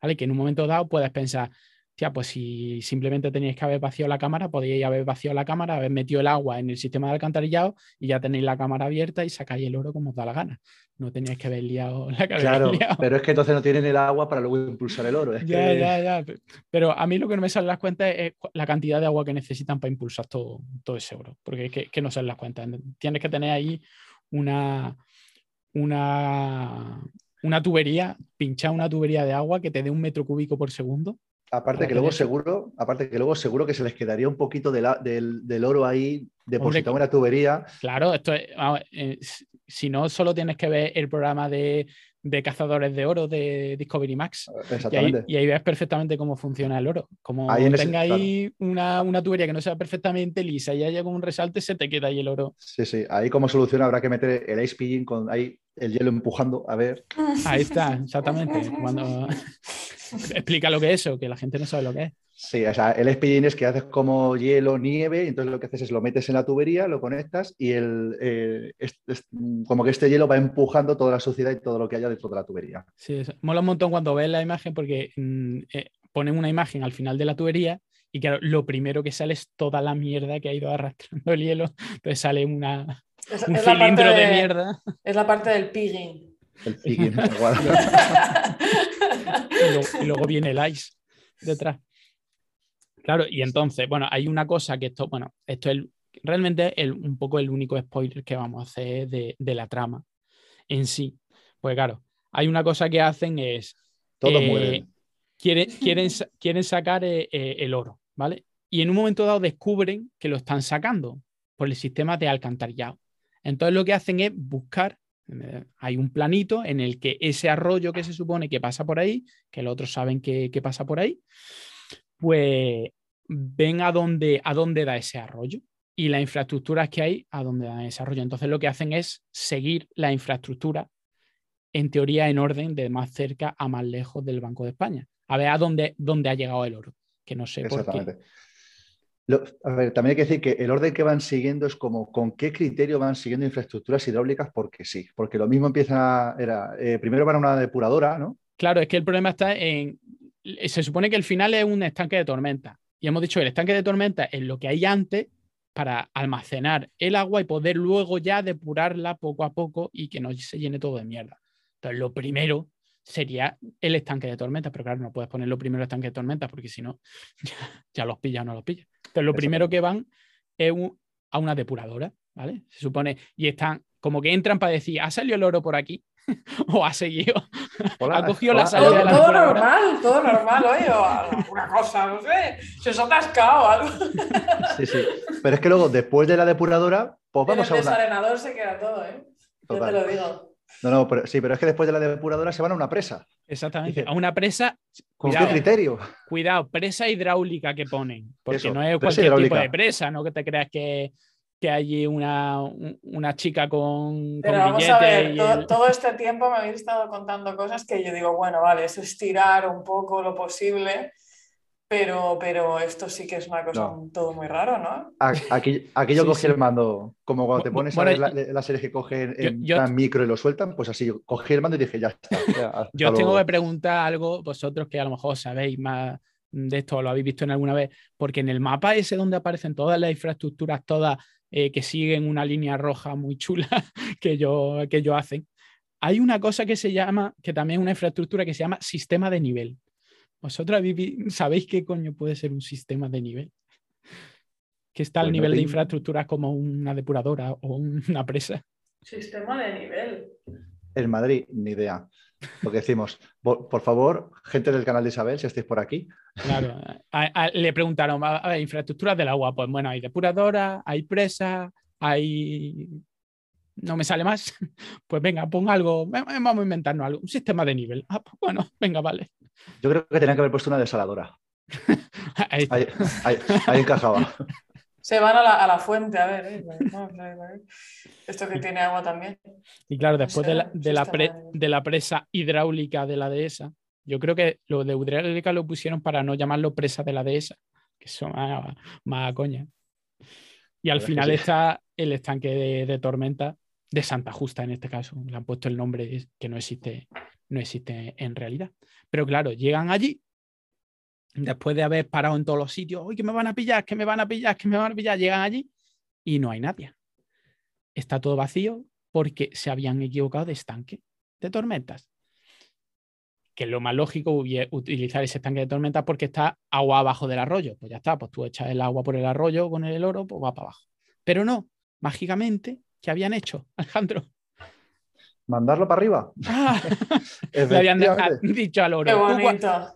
¿Vale? Que en un momento dado puedes pensar, tía, pues si simplemente teníais que haber vaciado la cámara, podíais haber vaciado la cámara, haber metido el agua en el sistema de alcantarillado y ya tenéis la cámara abierta y sacáis el oro como os da la gana. No teníais que haber liado [LAUGHS] la cámara. Claro, pero es que entonces no tienen el agua para luego impulsar el oro. ya, ya, ya. Pero a mí lo que no me sale las cuentas es la cantidad de agua que necesitan para impulsar todo, todo ese oro, porque es que, no salen las cuentas. Tienes que tener ahí una, una, una tubería, pinchar una tubería de agua que te dé un metro cúbico por segundo Aparte que luego seguro, aparte que luego seguro que se les quedaría un poquito del, oro ahí depositado en la tubería. Claro, esto es, eh, si no solo tienes que ver el programa de, cazadores de oro de Discovery Max. Exactamente. Y ahí, ves perfectamente cómo funciona el oro. Como ahí tenga ahí una, tubería que no sea perfectamente lisa y haya un resalte, se te queda ahí el oro. Sí, sí. Ahí como solución habrá que meter el ice pigging con ahí el hielo empujando, a ver. Ahí está, exactamente. Cuando... [LAUGHS] Explica lo que es eso, que la gente no sabe lo que es. Sí, o sea, el spilling es que haces como hielo, nieve, y entonces lo que haces es lo metes en la tubería, lo conectas y el, eh, como que este hielo va empujando toda la suciedad y todo lo que haya dentro de la tubería. Sí, mola un montón cuando ves la imagen porque mm, eh, ponen una imagen al final de la tubería y claro, lo primero que sale es toda la mierda que ha ido arrastrando el hielo, entonces sale una, un cilindro de, mierda. Es la parte del pigging. El pigging, [LAUGHS] igual. y, luego, viene el ice detrás. Claro, y entonces, bueno, hay una cosa que esto, bueno, esto es realmente un poco el único spoiler que vamos a hacer de, la trama en sí. Pues claro, hay una cosa que hacen es... Todos eh, [LAUGHS] Quieren, quieren, quieren sacar eh, eh, el oro, ¿vale? Y en un momento dado descubren que lo están sacando por el sistema de alcantarillado. Entonces lo que hacen es buscar hay un planito en el que ese arroyo que se supone que pasa por ahí, que los otros saben que, pasa por ahí, pues ven a dónde, a dónde da ese arroyo y las infraestructuras que hay a dónde da ese arroyo. Entonces lo que hacen es seguir la infraestructura, en teoría en orden de más cerca a más lejos del Banco de España, a ver a dónde, dónde ha llegado el oro, que no sé por qué. A ver, también hay que decir que el orden que van siguiendo es como con qué criterio van siguiendo infraestructuras hidráulicas, porque sí, porque lo mismo empieza, era, eh, primero van a una depuradora, ¿no? Claro, es que el problema está en, se supone que el final es un estanque de tormenta, y hemos dicho que el estanque de tormenta es lo que hay antes para almacenar el agua y poder luego ya depurarla poco a poco y que no se llene todo de mierda. Entonces, lo primero sería el estanque de tormenta, pero claro, no puedes ponerlo primero el estanque de tormenta porque si no, [LAUGHS] ya, los pillas o no los pillas. Entonces, lo primero que van es a una depuradora, ¿vale? Se supone, y están como que entran para decir, ¿ha salido el oro por aquí? [LAUGHS] o ha seguido, ha cogido la salida todo, todo normal, todo normal, oye, o alguna cosa, no sé, se os ha atascado algo. sí, sí, pero es que luego, después de la depuradora, pues vamos a... El desarenador se queda todo, ¿eh? Yo te lo digo. No, no, pero, sí, pero es que después de la depuradora se van a una presa. Exactamente, a una presa. ¿Con qué criterio? Cuidado, presa hidráulica que ponen, porque no es cualquier tipo de presa, no que te creas que, que hay una, una chica con. Pero vamos a ver, todo, este tiempo me habéis estado contando cosas que yo digo, bueno, vale, eso es tirar un poco lo posible. Pero, pero esto sí que es una cosa todo muy raro, ¿no? Aquí, aquí yo cogí el mando, como cuando te pones a ver la, serie que cogen en micro y lo sueltan, pues así, yo cogí el mando y dije, ya está. [LAUGHS] yo os tengo que preguntar algo, vosotros que a lo mejor sabéis más de esto, lo habéis visto en alguna vez, porque en el mapa ese donde aparecen todas las infraestructuras, todas eh, que siguen una línea roja muy chula [LAUGHS] que yo, que yo hacen, hay una cosa que se llama, que también es una infraestructura que se llama sistema de nivel. ¿Vosotros sabéis qué coño puede ser un sistema de nivel? Que está al pues nivel de infraestructura como una depuradora o una presa. Sistema de nivel. En Madrid, ni idea. Lo que decimos, por, favor, gente del canal de Isabel, si estáis por aquí. Claro, le preguntaron, a ver, infraestructuras del agua. Pues bueno, hay depuradora, hay presa, hay. No me sale más. [LAUGHS] Pues venga, pon algo, vamos a inventarnos algo, un sistema de nivel. Ah, pues bueno, venga, vale. Yo creo que tenían que haber puesto una desaladora. [LAUGHS] ahí, ahí, encajaba. [LAUGHS] Se van a la, fuente, a ver. Eh, Esto que tiene agua también. Y claro, después de, la, de, la presa hidráulica de la dehesa, yo creo que lo de hidráulica lo pusieron para no llamarlo presa de la dehesa, que son más, coña. Y al final está el estanque de, tormenta de Santa Justa en este caso. Le han puesto el nombre que no existe, no existe en realidad. Pero claro, llegan allí, después de haber parado en todos los sitios, uy, que me van a pillar, que me van a pillar, que me van a pillar, llegan allí y no hay nadie. Está todo vacío porque se habían equivocado de estanque de tormentas. Que lo más lógico utilizar ese estanque de tormentas porque está agua abajo del arroyo. Pues ya está, pues tú echas el agua por el arroyo con el oro, pues va para abajo. Pero no, mágicamente, ¿qué habían hecho, [LAUGHS] Alejandro? mandarlo para arriba. Ah, [LAUGHS] le habían dicho al oro.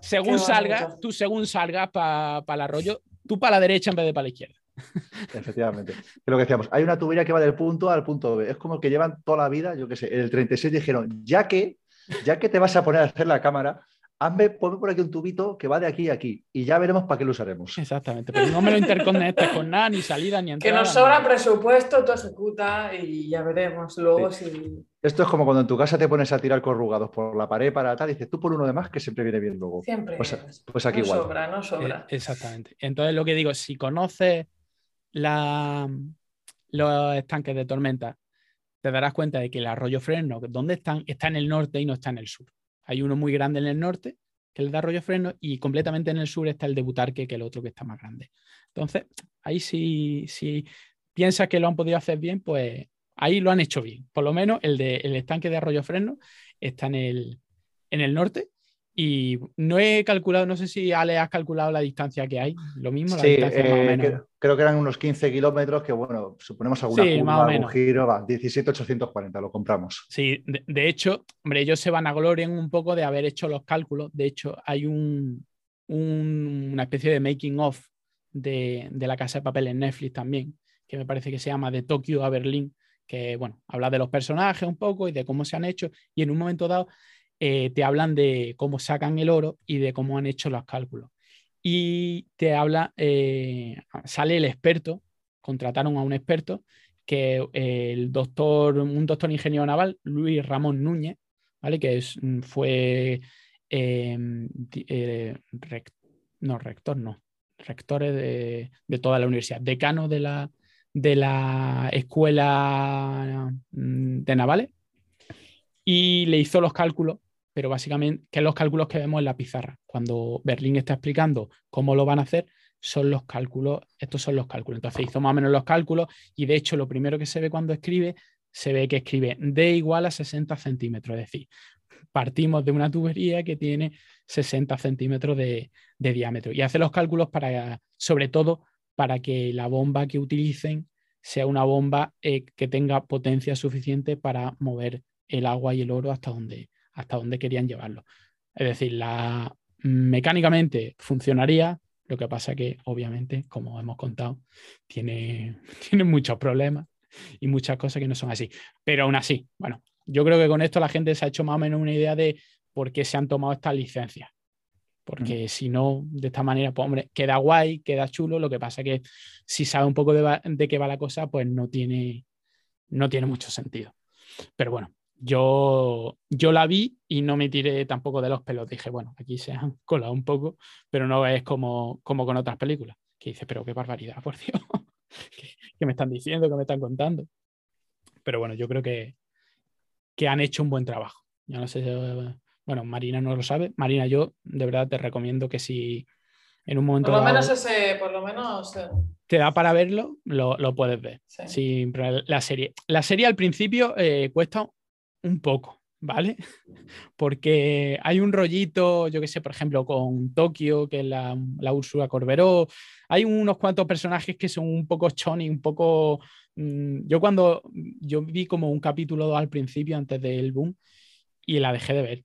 según salga, tú según salgas para el arroyo, tú para la derecha en vez de para la izquierda. [LAUGHS] Efectivamente. lo que decíamos, hay una tubería que va del punto A al punto B. Es como que llevan toda la vida, yo qué sé, en el 36 dijeron, ya que, ya que te vas a poner a hacer la cámara, hazme, ponme por aquí un tubito que va de aquí a aquí y ya veremos para qué lo usaremos. Exactamente, pero no me lo interconectes con nada, ni salida, ni entrada. Que nos sobra presupuesto, tú ejecuta y ya veremos luego si... Esto es como cuando en tu casa te pones a tirar corrugados por la pared para tal, y dices tú por uno de más que siempre viene bien luego. Siempre. Pues, pues aquí igual. No sobra, no sobra. Eh, exactamente. Entonces lo que digo, si conoces la, los estanques de tormenta, te darás cuenta de que el arroyo Fresno, ¿dónde están? Está en el norte y no está en el sur. Hay uno muy grande en el norte, que es el de Arroyo Freno, y completamente en el sur está el de Butarque, que es el otro que está más grande. Entonces, ahí sí, si piensas que lo han podido hacer bien, pues ahí lo han hecho bien. Por lo menos el, de, el estanque de Arroyo Freno está en el, en el norte y no he calculado, no sé si Ale has calculado la distancia que hay. Lo mismo, la distancia más o eh, menos. Creo que eran unos 15 kilómetros, que bueno, suponemos alguna sí, curva, algún giro, va, 17,840, lo compramos. Sí, de, hecho, hombre, ellos se van a gloriar un poco de haber hecho los cálculos. De hecho, hay un, una especie de making of de, de, la casa de papel en Netflix también, que me parece que se llama De Tokio a Berlín, que bueno, habla de los personajes un poco y de cómo se han hecho. Y en un momento dado eh, te hablan de cómo sacan el oro y de cómo han hecho los cálculos. Y te habla, eh, sale el experto, contrataron a un experto, que eh, el doctor, un doctor ingeniero naval, Luis Ramón Núñez, ¿vale? que mm, fue em, no, rector, no, rector de, de, toda la universidad, decano de la, de la escuela mm, de navales, y le hizo los cálculos pero básicamente, que los cálculos que vemos en la pizarra. Cuando Berlín está explicando cómo lo van a hacer, son los cálculos, estos son los cálculos. Entonces hizo más o menos los cálculos y de hecho lo primero que se ve cuando escribe, se ve que escribe D igual a 60 centímetros, es decir, partimos de una tubería que tiene 60 centímetros de, diámetro y hace los cálculos para, sobre todo, para que la bomba que utilicen sea una bomba eh, que tenga potencia suficiente para mover el agua y el oro hasta donde, hasta dónde querían llevarlo. Es decir, la, mecánicamente funcionaría, lo que pasa que obviamente, como hemos contado, tiene, [LAUGHS] tiene muchos problemas y muchas cosas que no son así. Pero aún así, bueno, yo creo que con esto la gente se ha hecho más o menos una idea de por qué se han tomado estas licencias. Porque si no, de esta manera, pues hombre, queda guay, queda chulo. Lo que pasa que si sabe un poco de, de qué va la cosa, pues no tiene, no tiene mucho sentido. Pero bueno, yo, yo la vi y no me tiré tampoco de los pelos. Dije, bueno, aquí se han [LAUGHS] colado un poco, pero no es como, como con otras películas. Que dices, pero qué barbaridad, [LAUGHS] por Dios. ¿Qué, me están diciendo? ¿Qué me están contando? Pero bueno, yo creo que, que han hecho un buen trabajo. Yo no sé, bueno, Marina no lo sabe. Marina, yo de verdad te recomiendo que si en un momento. Por lo menos ese, por lo menos. Eh, te da para verlo, lo, puedes ver. Sí. la serie. La serie al principio eh, cuesta un poco, ¿vale? Porque hay un rollito, yo que sé, por ejemplo, con Tokio, que es la, la Úrsula Corberó. Hay unos cuantos personajes que son un poco choni, un poco. Mm, yo cuando. Yo vi como un capítulo al principio, antes del boom, y la dejé de ver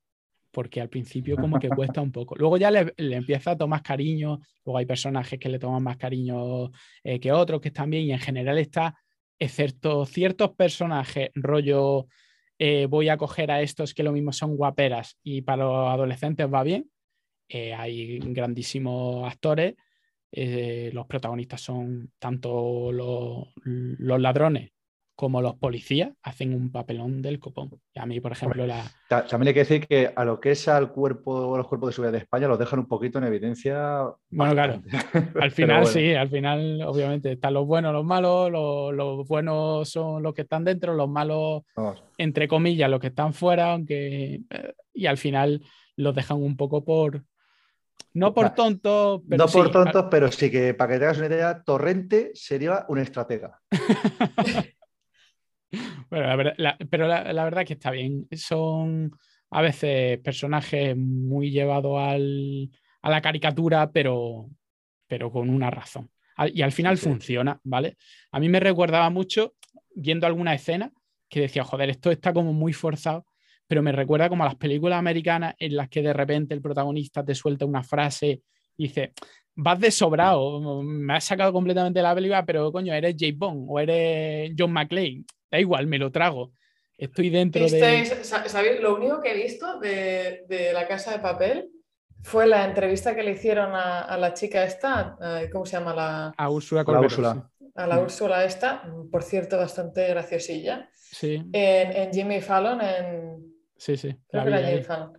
porque al principio como que cuesta un poco. Luego ya le, empieza a tomar cariño, luego hay personajes que le toman más cariño eh, que otros que están bien y en general está, excepto ciertos personajes, rollo, eh, voy a coger a estos que lo mismo son guaperas y para los adolescentes va bien. Eh, hay grandísimos actores, los protagonistas son tanto los ladrones como los policías hacen un papelón del copón. Y a mí, por ejemplo, la... También hay que decir que a lo que es al cuerpo, los cuerpos de seguridad de España, los dejan un poquito en evidencia. Bueno, claro. [LAUGHS] Al final sí, al final, obviamente, están los buenos, los malos, los, buenos son los que están dentro, los malos, entre comillas, los que están fuera, aunque... Eh, y al final los dejan un poco por, no por tontos, pero. No por tontos, pero sí que para que tengas una idea, Torrente sería un estratega. [LAUGHS] Bueno, pero la, verdad que está bien. Son a veces personajes muy llevados a la caricatura, pero, pero con una razón. Y al final funciona, ¿vale? A mí me recordaba mucho, viendo alguna escena, que decía, joder, esto está como muy forzado, pero me recuerda como a las películas americanas en las que de repente el protagonista te suelta una frase y dice, vas de sobrado, me has sacado completamente de la película, pero coño, eres J. Bond o eres John McClane da igual, me lo trago. Estoy dentro de... ¿sabéis? Lo único que he visto de, La Casa de Papel fue la entrevista que le hicieron a, la chica esta, ¿cómo se llama? La... A Úrsula A la Úrsula esta, por cierto, bastante graciosilla. Sí. En, Jimmy Fallon, en... Sí, sí. Creo que era Jimmy Fallon.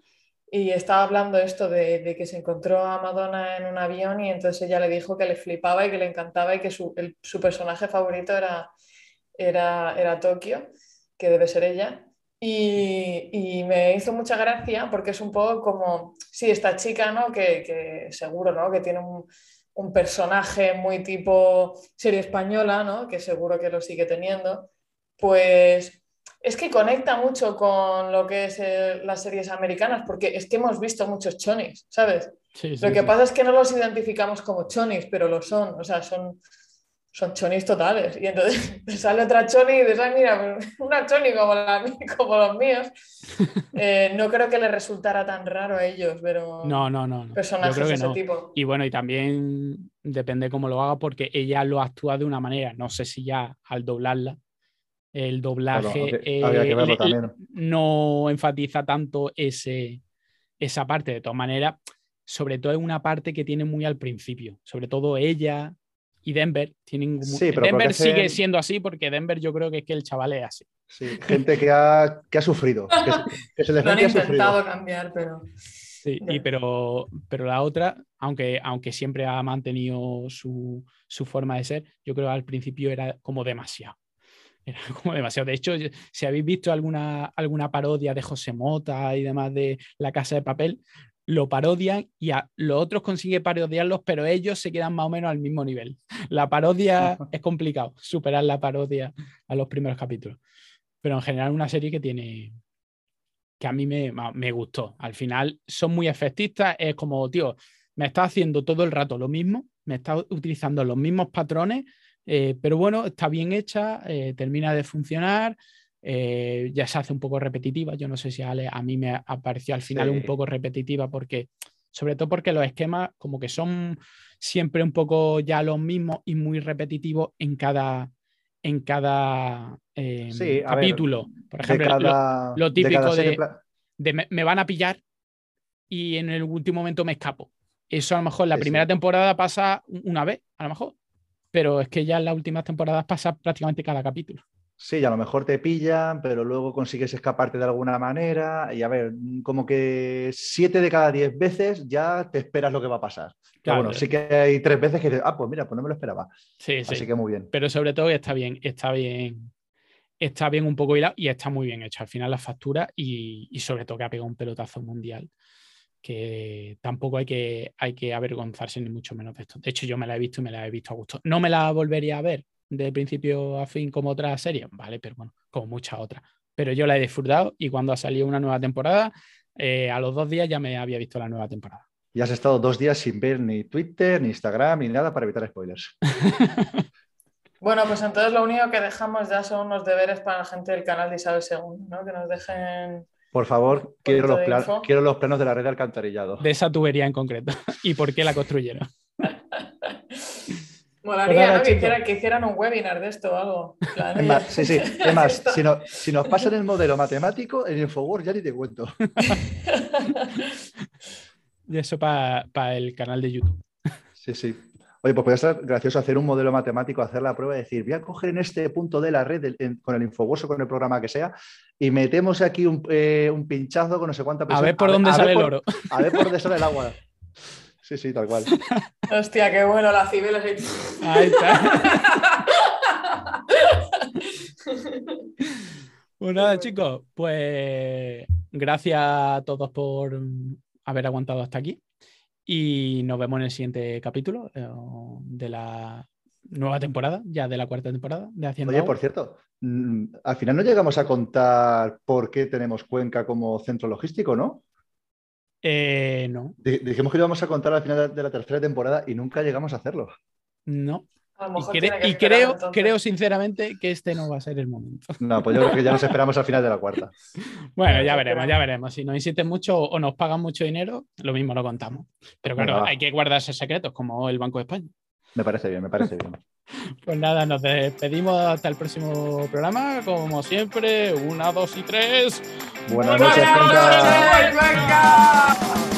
Y estaba hablando esto de, que se encontró a Madonna en un avión y entonces ella le dijo que le flipaba y que le encantaba y que su, su personaje favorito era, era, era Tokio, que debe ser ella. Y, me hizo mucha gracia porque es un poco como, sí, esta chica, ¿no? Que, seguro, ¿no? Que tiene un, personaje muy tipo serie española, ¿no? Que seguro que lo sigue teniendo. Pues es que conecta mucho con lo que es eh, las series americanas, porque es que hemos visto muchos chonis, ¿sabes? lo que pasa es que no los identificamos como chonis, pero lo son, o sea, son, son chonis totales. Y entonces [LAUGHS] sale otra choni y dices, mira, [LAUGHS] una choni como, [LAUGHS] como los míos. Eh, no creo que le resultara tan raro a ellos, pero. No, no, no. Personajes de ese tipo. Y bueno, y también depende cómo lo haga, porque ella lo actúa de una manera. No sé si ya al doblarla. El doblaje eh, no enfatiza tanto ese, esa parte. De todas maneras, sobre todo es una parte que tiene muy al principio. Sobre todo ella, y Denver tienen Denver sigue siendo así porque Denver yo creo que es que el chaval es así. Sí, gente que ha, que ha sufrido. Que, se les [LAUGHS] han intentado cambiar, pero. Sí, y pero, pero la otra, aunque, aunque siempre ha mantenido su, su, forma de ser, yo creo que al principio era como demasiado. Era [LAUGHS] como demasiado. De hecho, si habéis visto alguna, alguna parodia de José Mota y demás de La Casa de Papel, lo parodian y a los otros consiguen parodiarlos, pero ellos se quedan más o menos al mismo nivel. La parodia es complicado, superar la parodia a los primeros capítulos. Pero en general una serie que tiene, que a mí me, me gustó. Al final son muy efectistas, es como, tío, me está haciendo todo el rato lo mismo, me está utilizando los mismos patrones, eh, pero bueno, está bien hecha, eh, termina de funcionar, eh, ya se hace un poco repetitiva. Yo no sé si a, a mí me apareció al final un poco repetitiva porque, sobre todo porque los esquemas como que son siempre un poco ya los mismos y muy repetitivos en cada, en cada em, capítulo. Por ejemplo, lo, típico de, me, van a pillar y en el último momento me escapo. Eso a lo mejor la primera temporada pasa una vez, a lo mejor, pero es que ya en las últimas temporadas pasa prácticamente cada capítulo. Sí, a lo mejor te pillan, pero luego consigues escaparte de alguna manera. Y a ver, como que siete de cada diez veces ya te esperas lo que va a pasar. Claro. bueno, sí que hay tres veces que dices, ah, pues mira, pues no me lo esperaba. Sí, sí. Así que muy bien. Pero sobre todo está bien, está bien, está bien un poco hilado y está muy bien hecho. Al final la factura y, y sobre todo que ha pegado un pelotazo mundial que tampoco hay que, hay que avergonzarse ni mucho menos de esto. De hecho, yo me la he visto y me la he visto a gusto. No me la volvería a ver de principio a fin como otra serie, vale, pero bueno, como muchas otras. Pero yo la he disfrutado y cuando ha salido una nueva temporada, eh, a los dos días ya me había visto la nueva temporada. Y has estado dos días sin ver ni Twitter, ni Instagram, ni nada para evitar spoilers. [LAUGHS] bueno, pues entonces lo único que dejamos ya son unos deberes para la gente del canal de Isabel II, ¿no? Que nos dejen por favor, quiero los, quiero los, planos de la red de alcantarillado. De esa tubería en concreto. [LAUGHS] ¿Y por qué la construyeron? [LAUGHS] Molaría, pues ¿no? Que, hicieran un webinar de esto o algo. sí, sí. [LAUGHS] Es más, si, nos pasan el modelo matemático, en Infoword ya ni te cuento. y eso para el canal de YouTube. Sí, sí. Oye, pues puede ser gracioso hacer un modelo matemático, hacer la prueba y decir, voy a coger en este punto de la red, con el Infoword o con el programa que sea, y metemos aquí un, eh, pinchazo con no sé cuánta presión. A ver por dónde sale el oro. A ver por dónde sale el agua. [LAUGHS] Sí, sí, tal cual. Hostia, qué bueno la civil. Ahí está. [LAUGHS] pues nada, chicos, pues gracias a todos por haber aguantado hasta aquí. Y nos vemos en el siguiente capítulo eh, de la nueva temporada, ya de la cuarta temporada de Haciendo. Oye, por cierto, al final no llegamos a contar por qué tenemos Cuenca como centro logístico, ¿no? Eh, no. Dijimos que íbamos a contar al final de la tercera temporada y nunca llegamos a hacerlo. No. Y, creo, creo sinceramente que este no va a ser el momento. No, pues yo creo que ya nos esperamos al final de la cuarta. [LAUGHS] bueno, ya veremos, ya veremos. Si nos insisten mucho o nos pagan mucho dinero, lo mismo lo contamos. Pero claro, hay que guardarse secretos, como el Banco de España. Me parece bien, me parece bien. [LAUGHS] pues nada, nos despedimos hasta el próximo programa. Como siempre, una, dos y tres. Buenas noches, venga.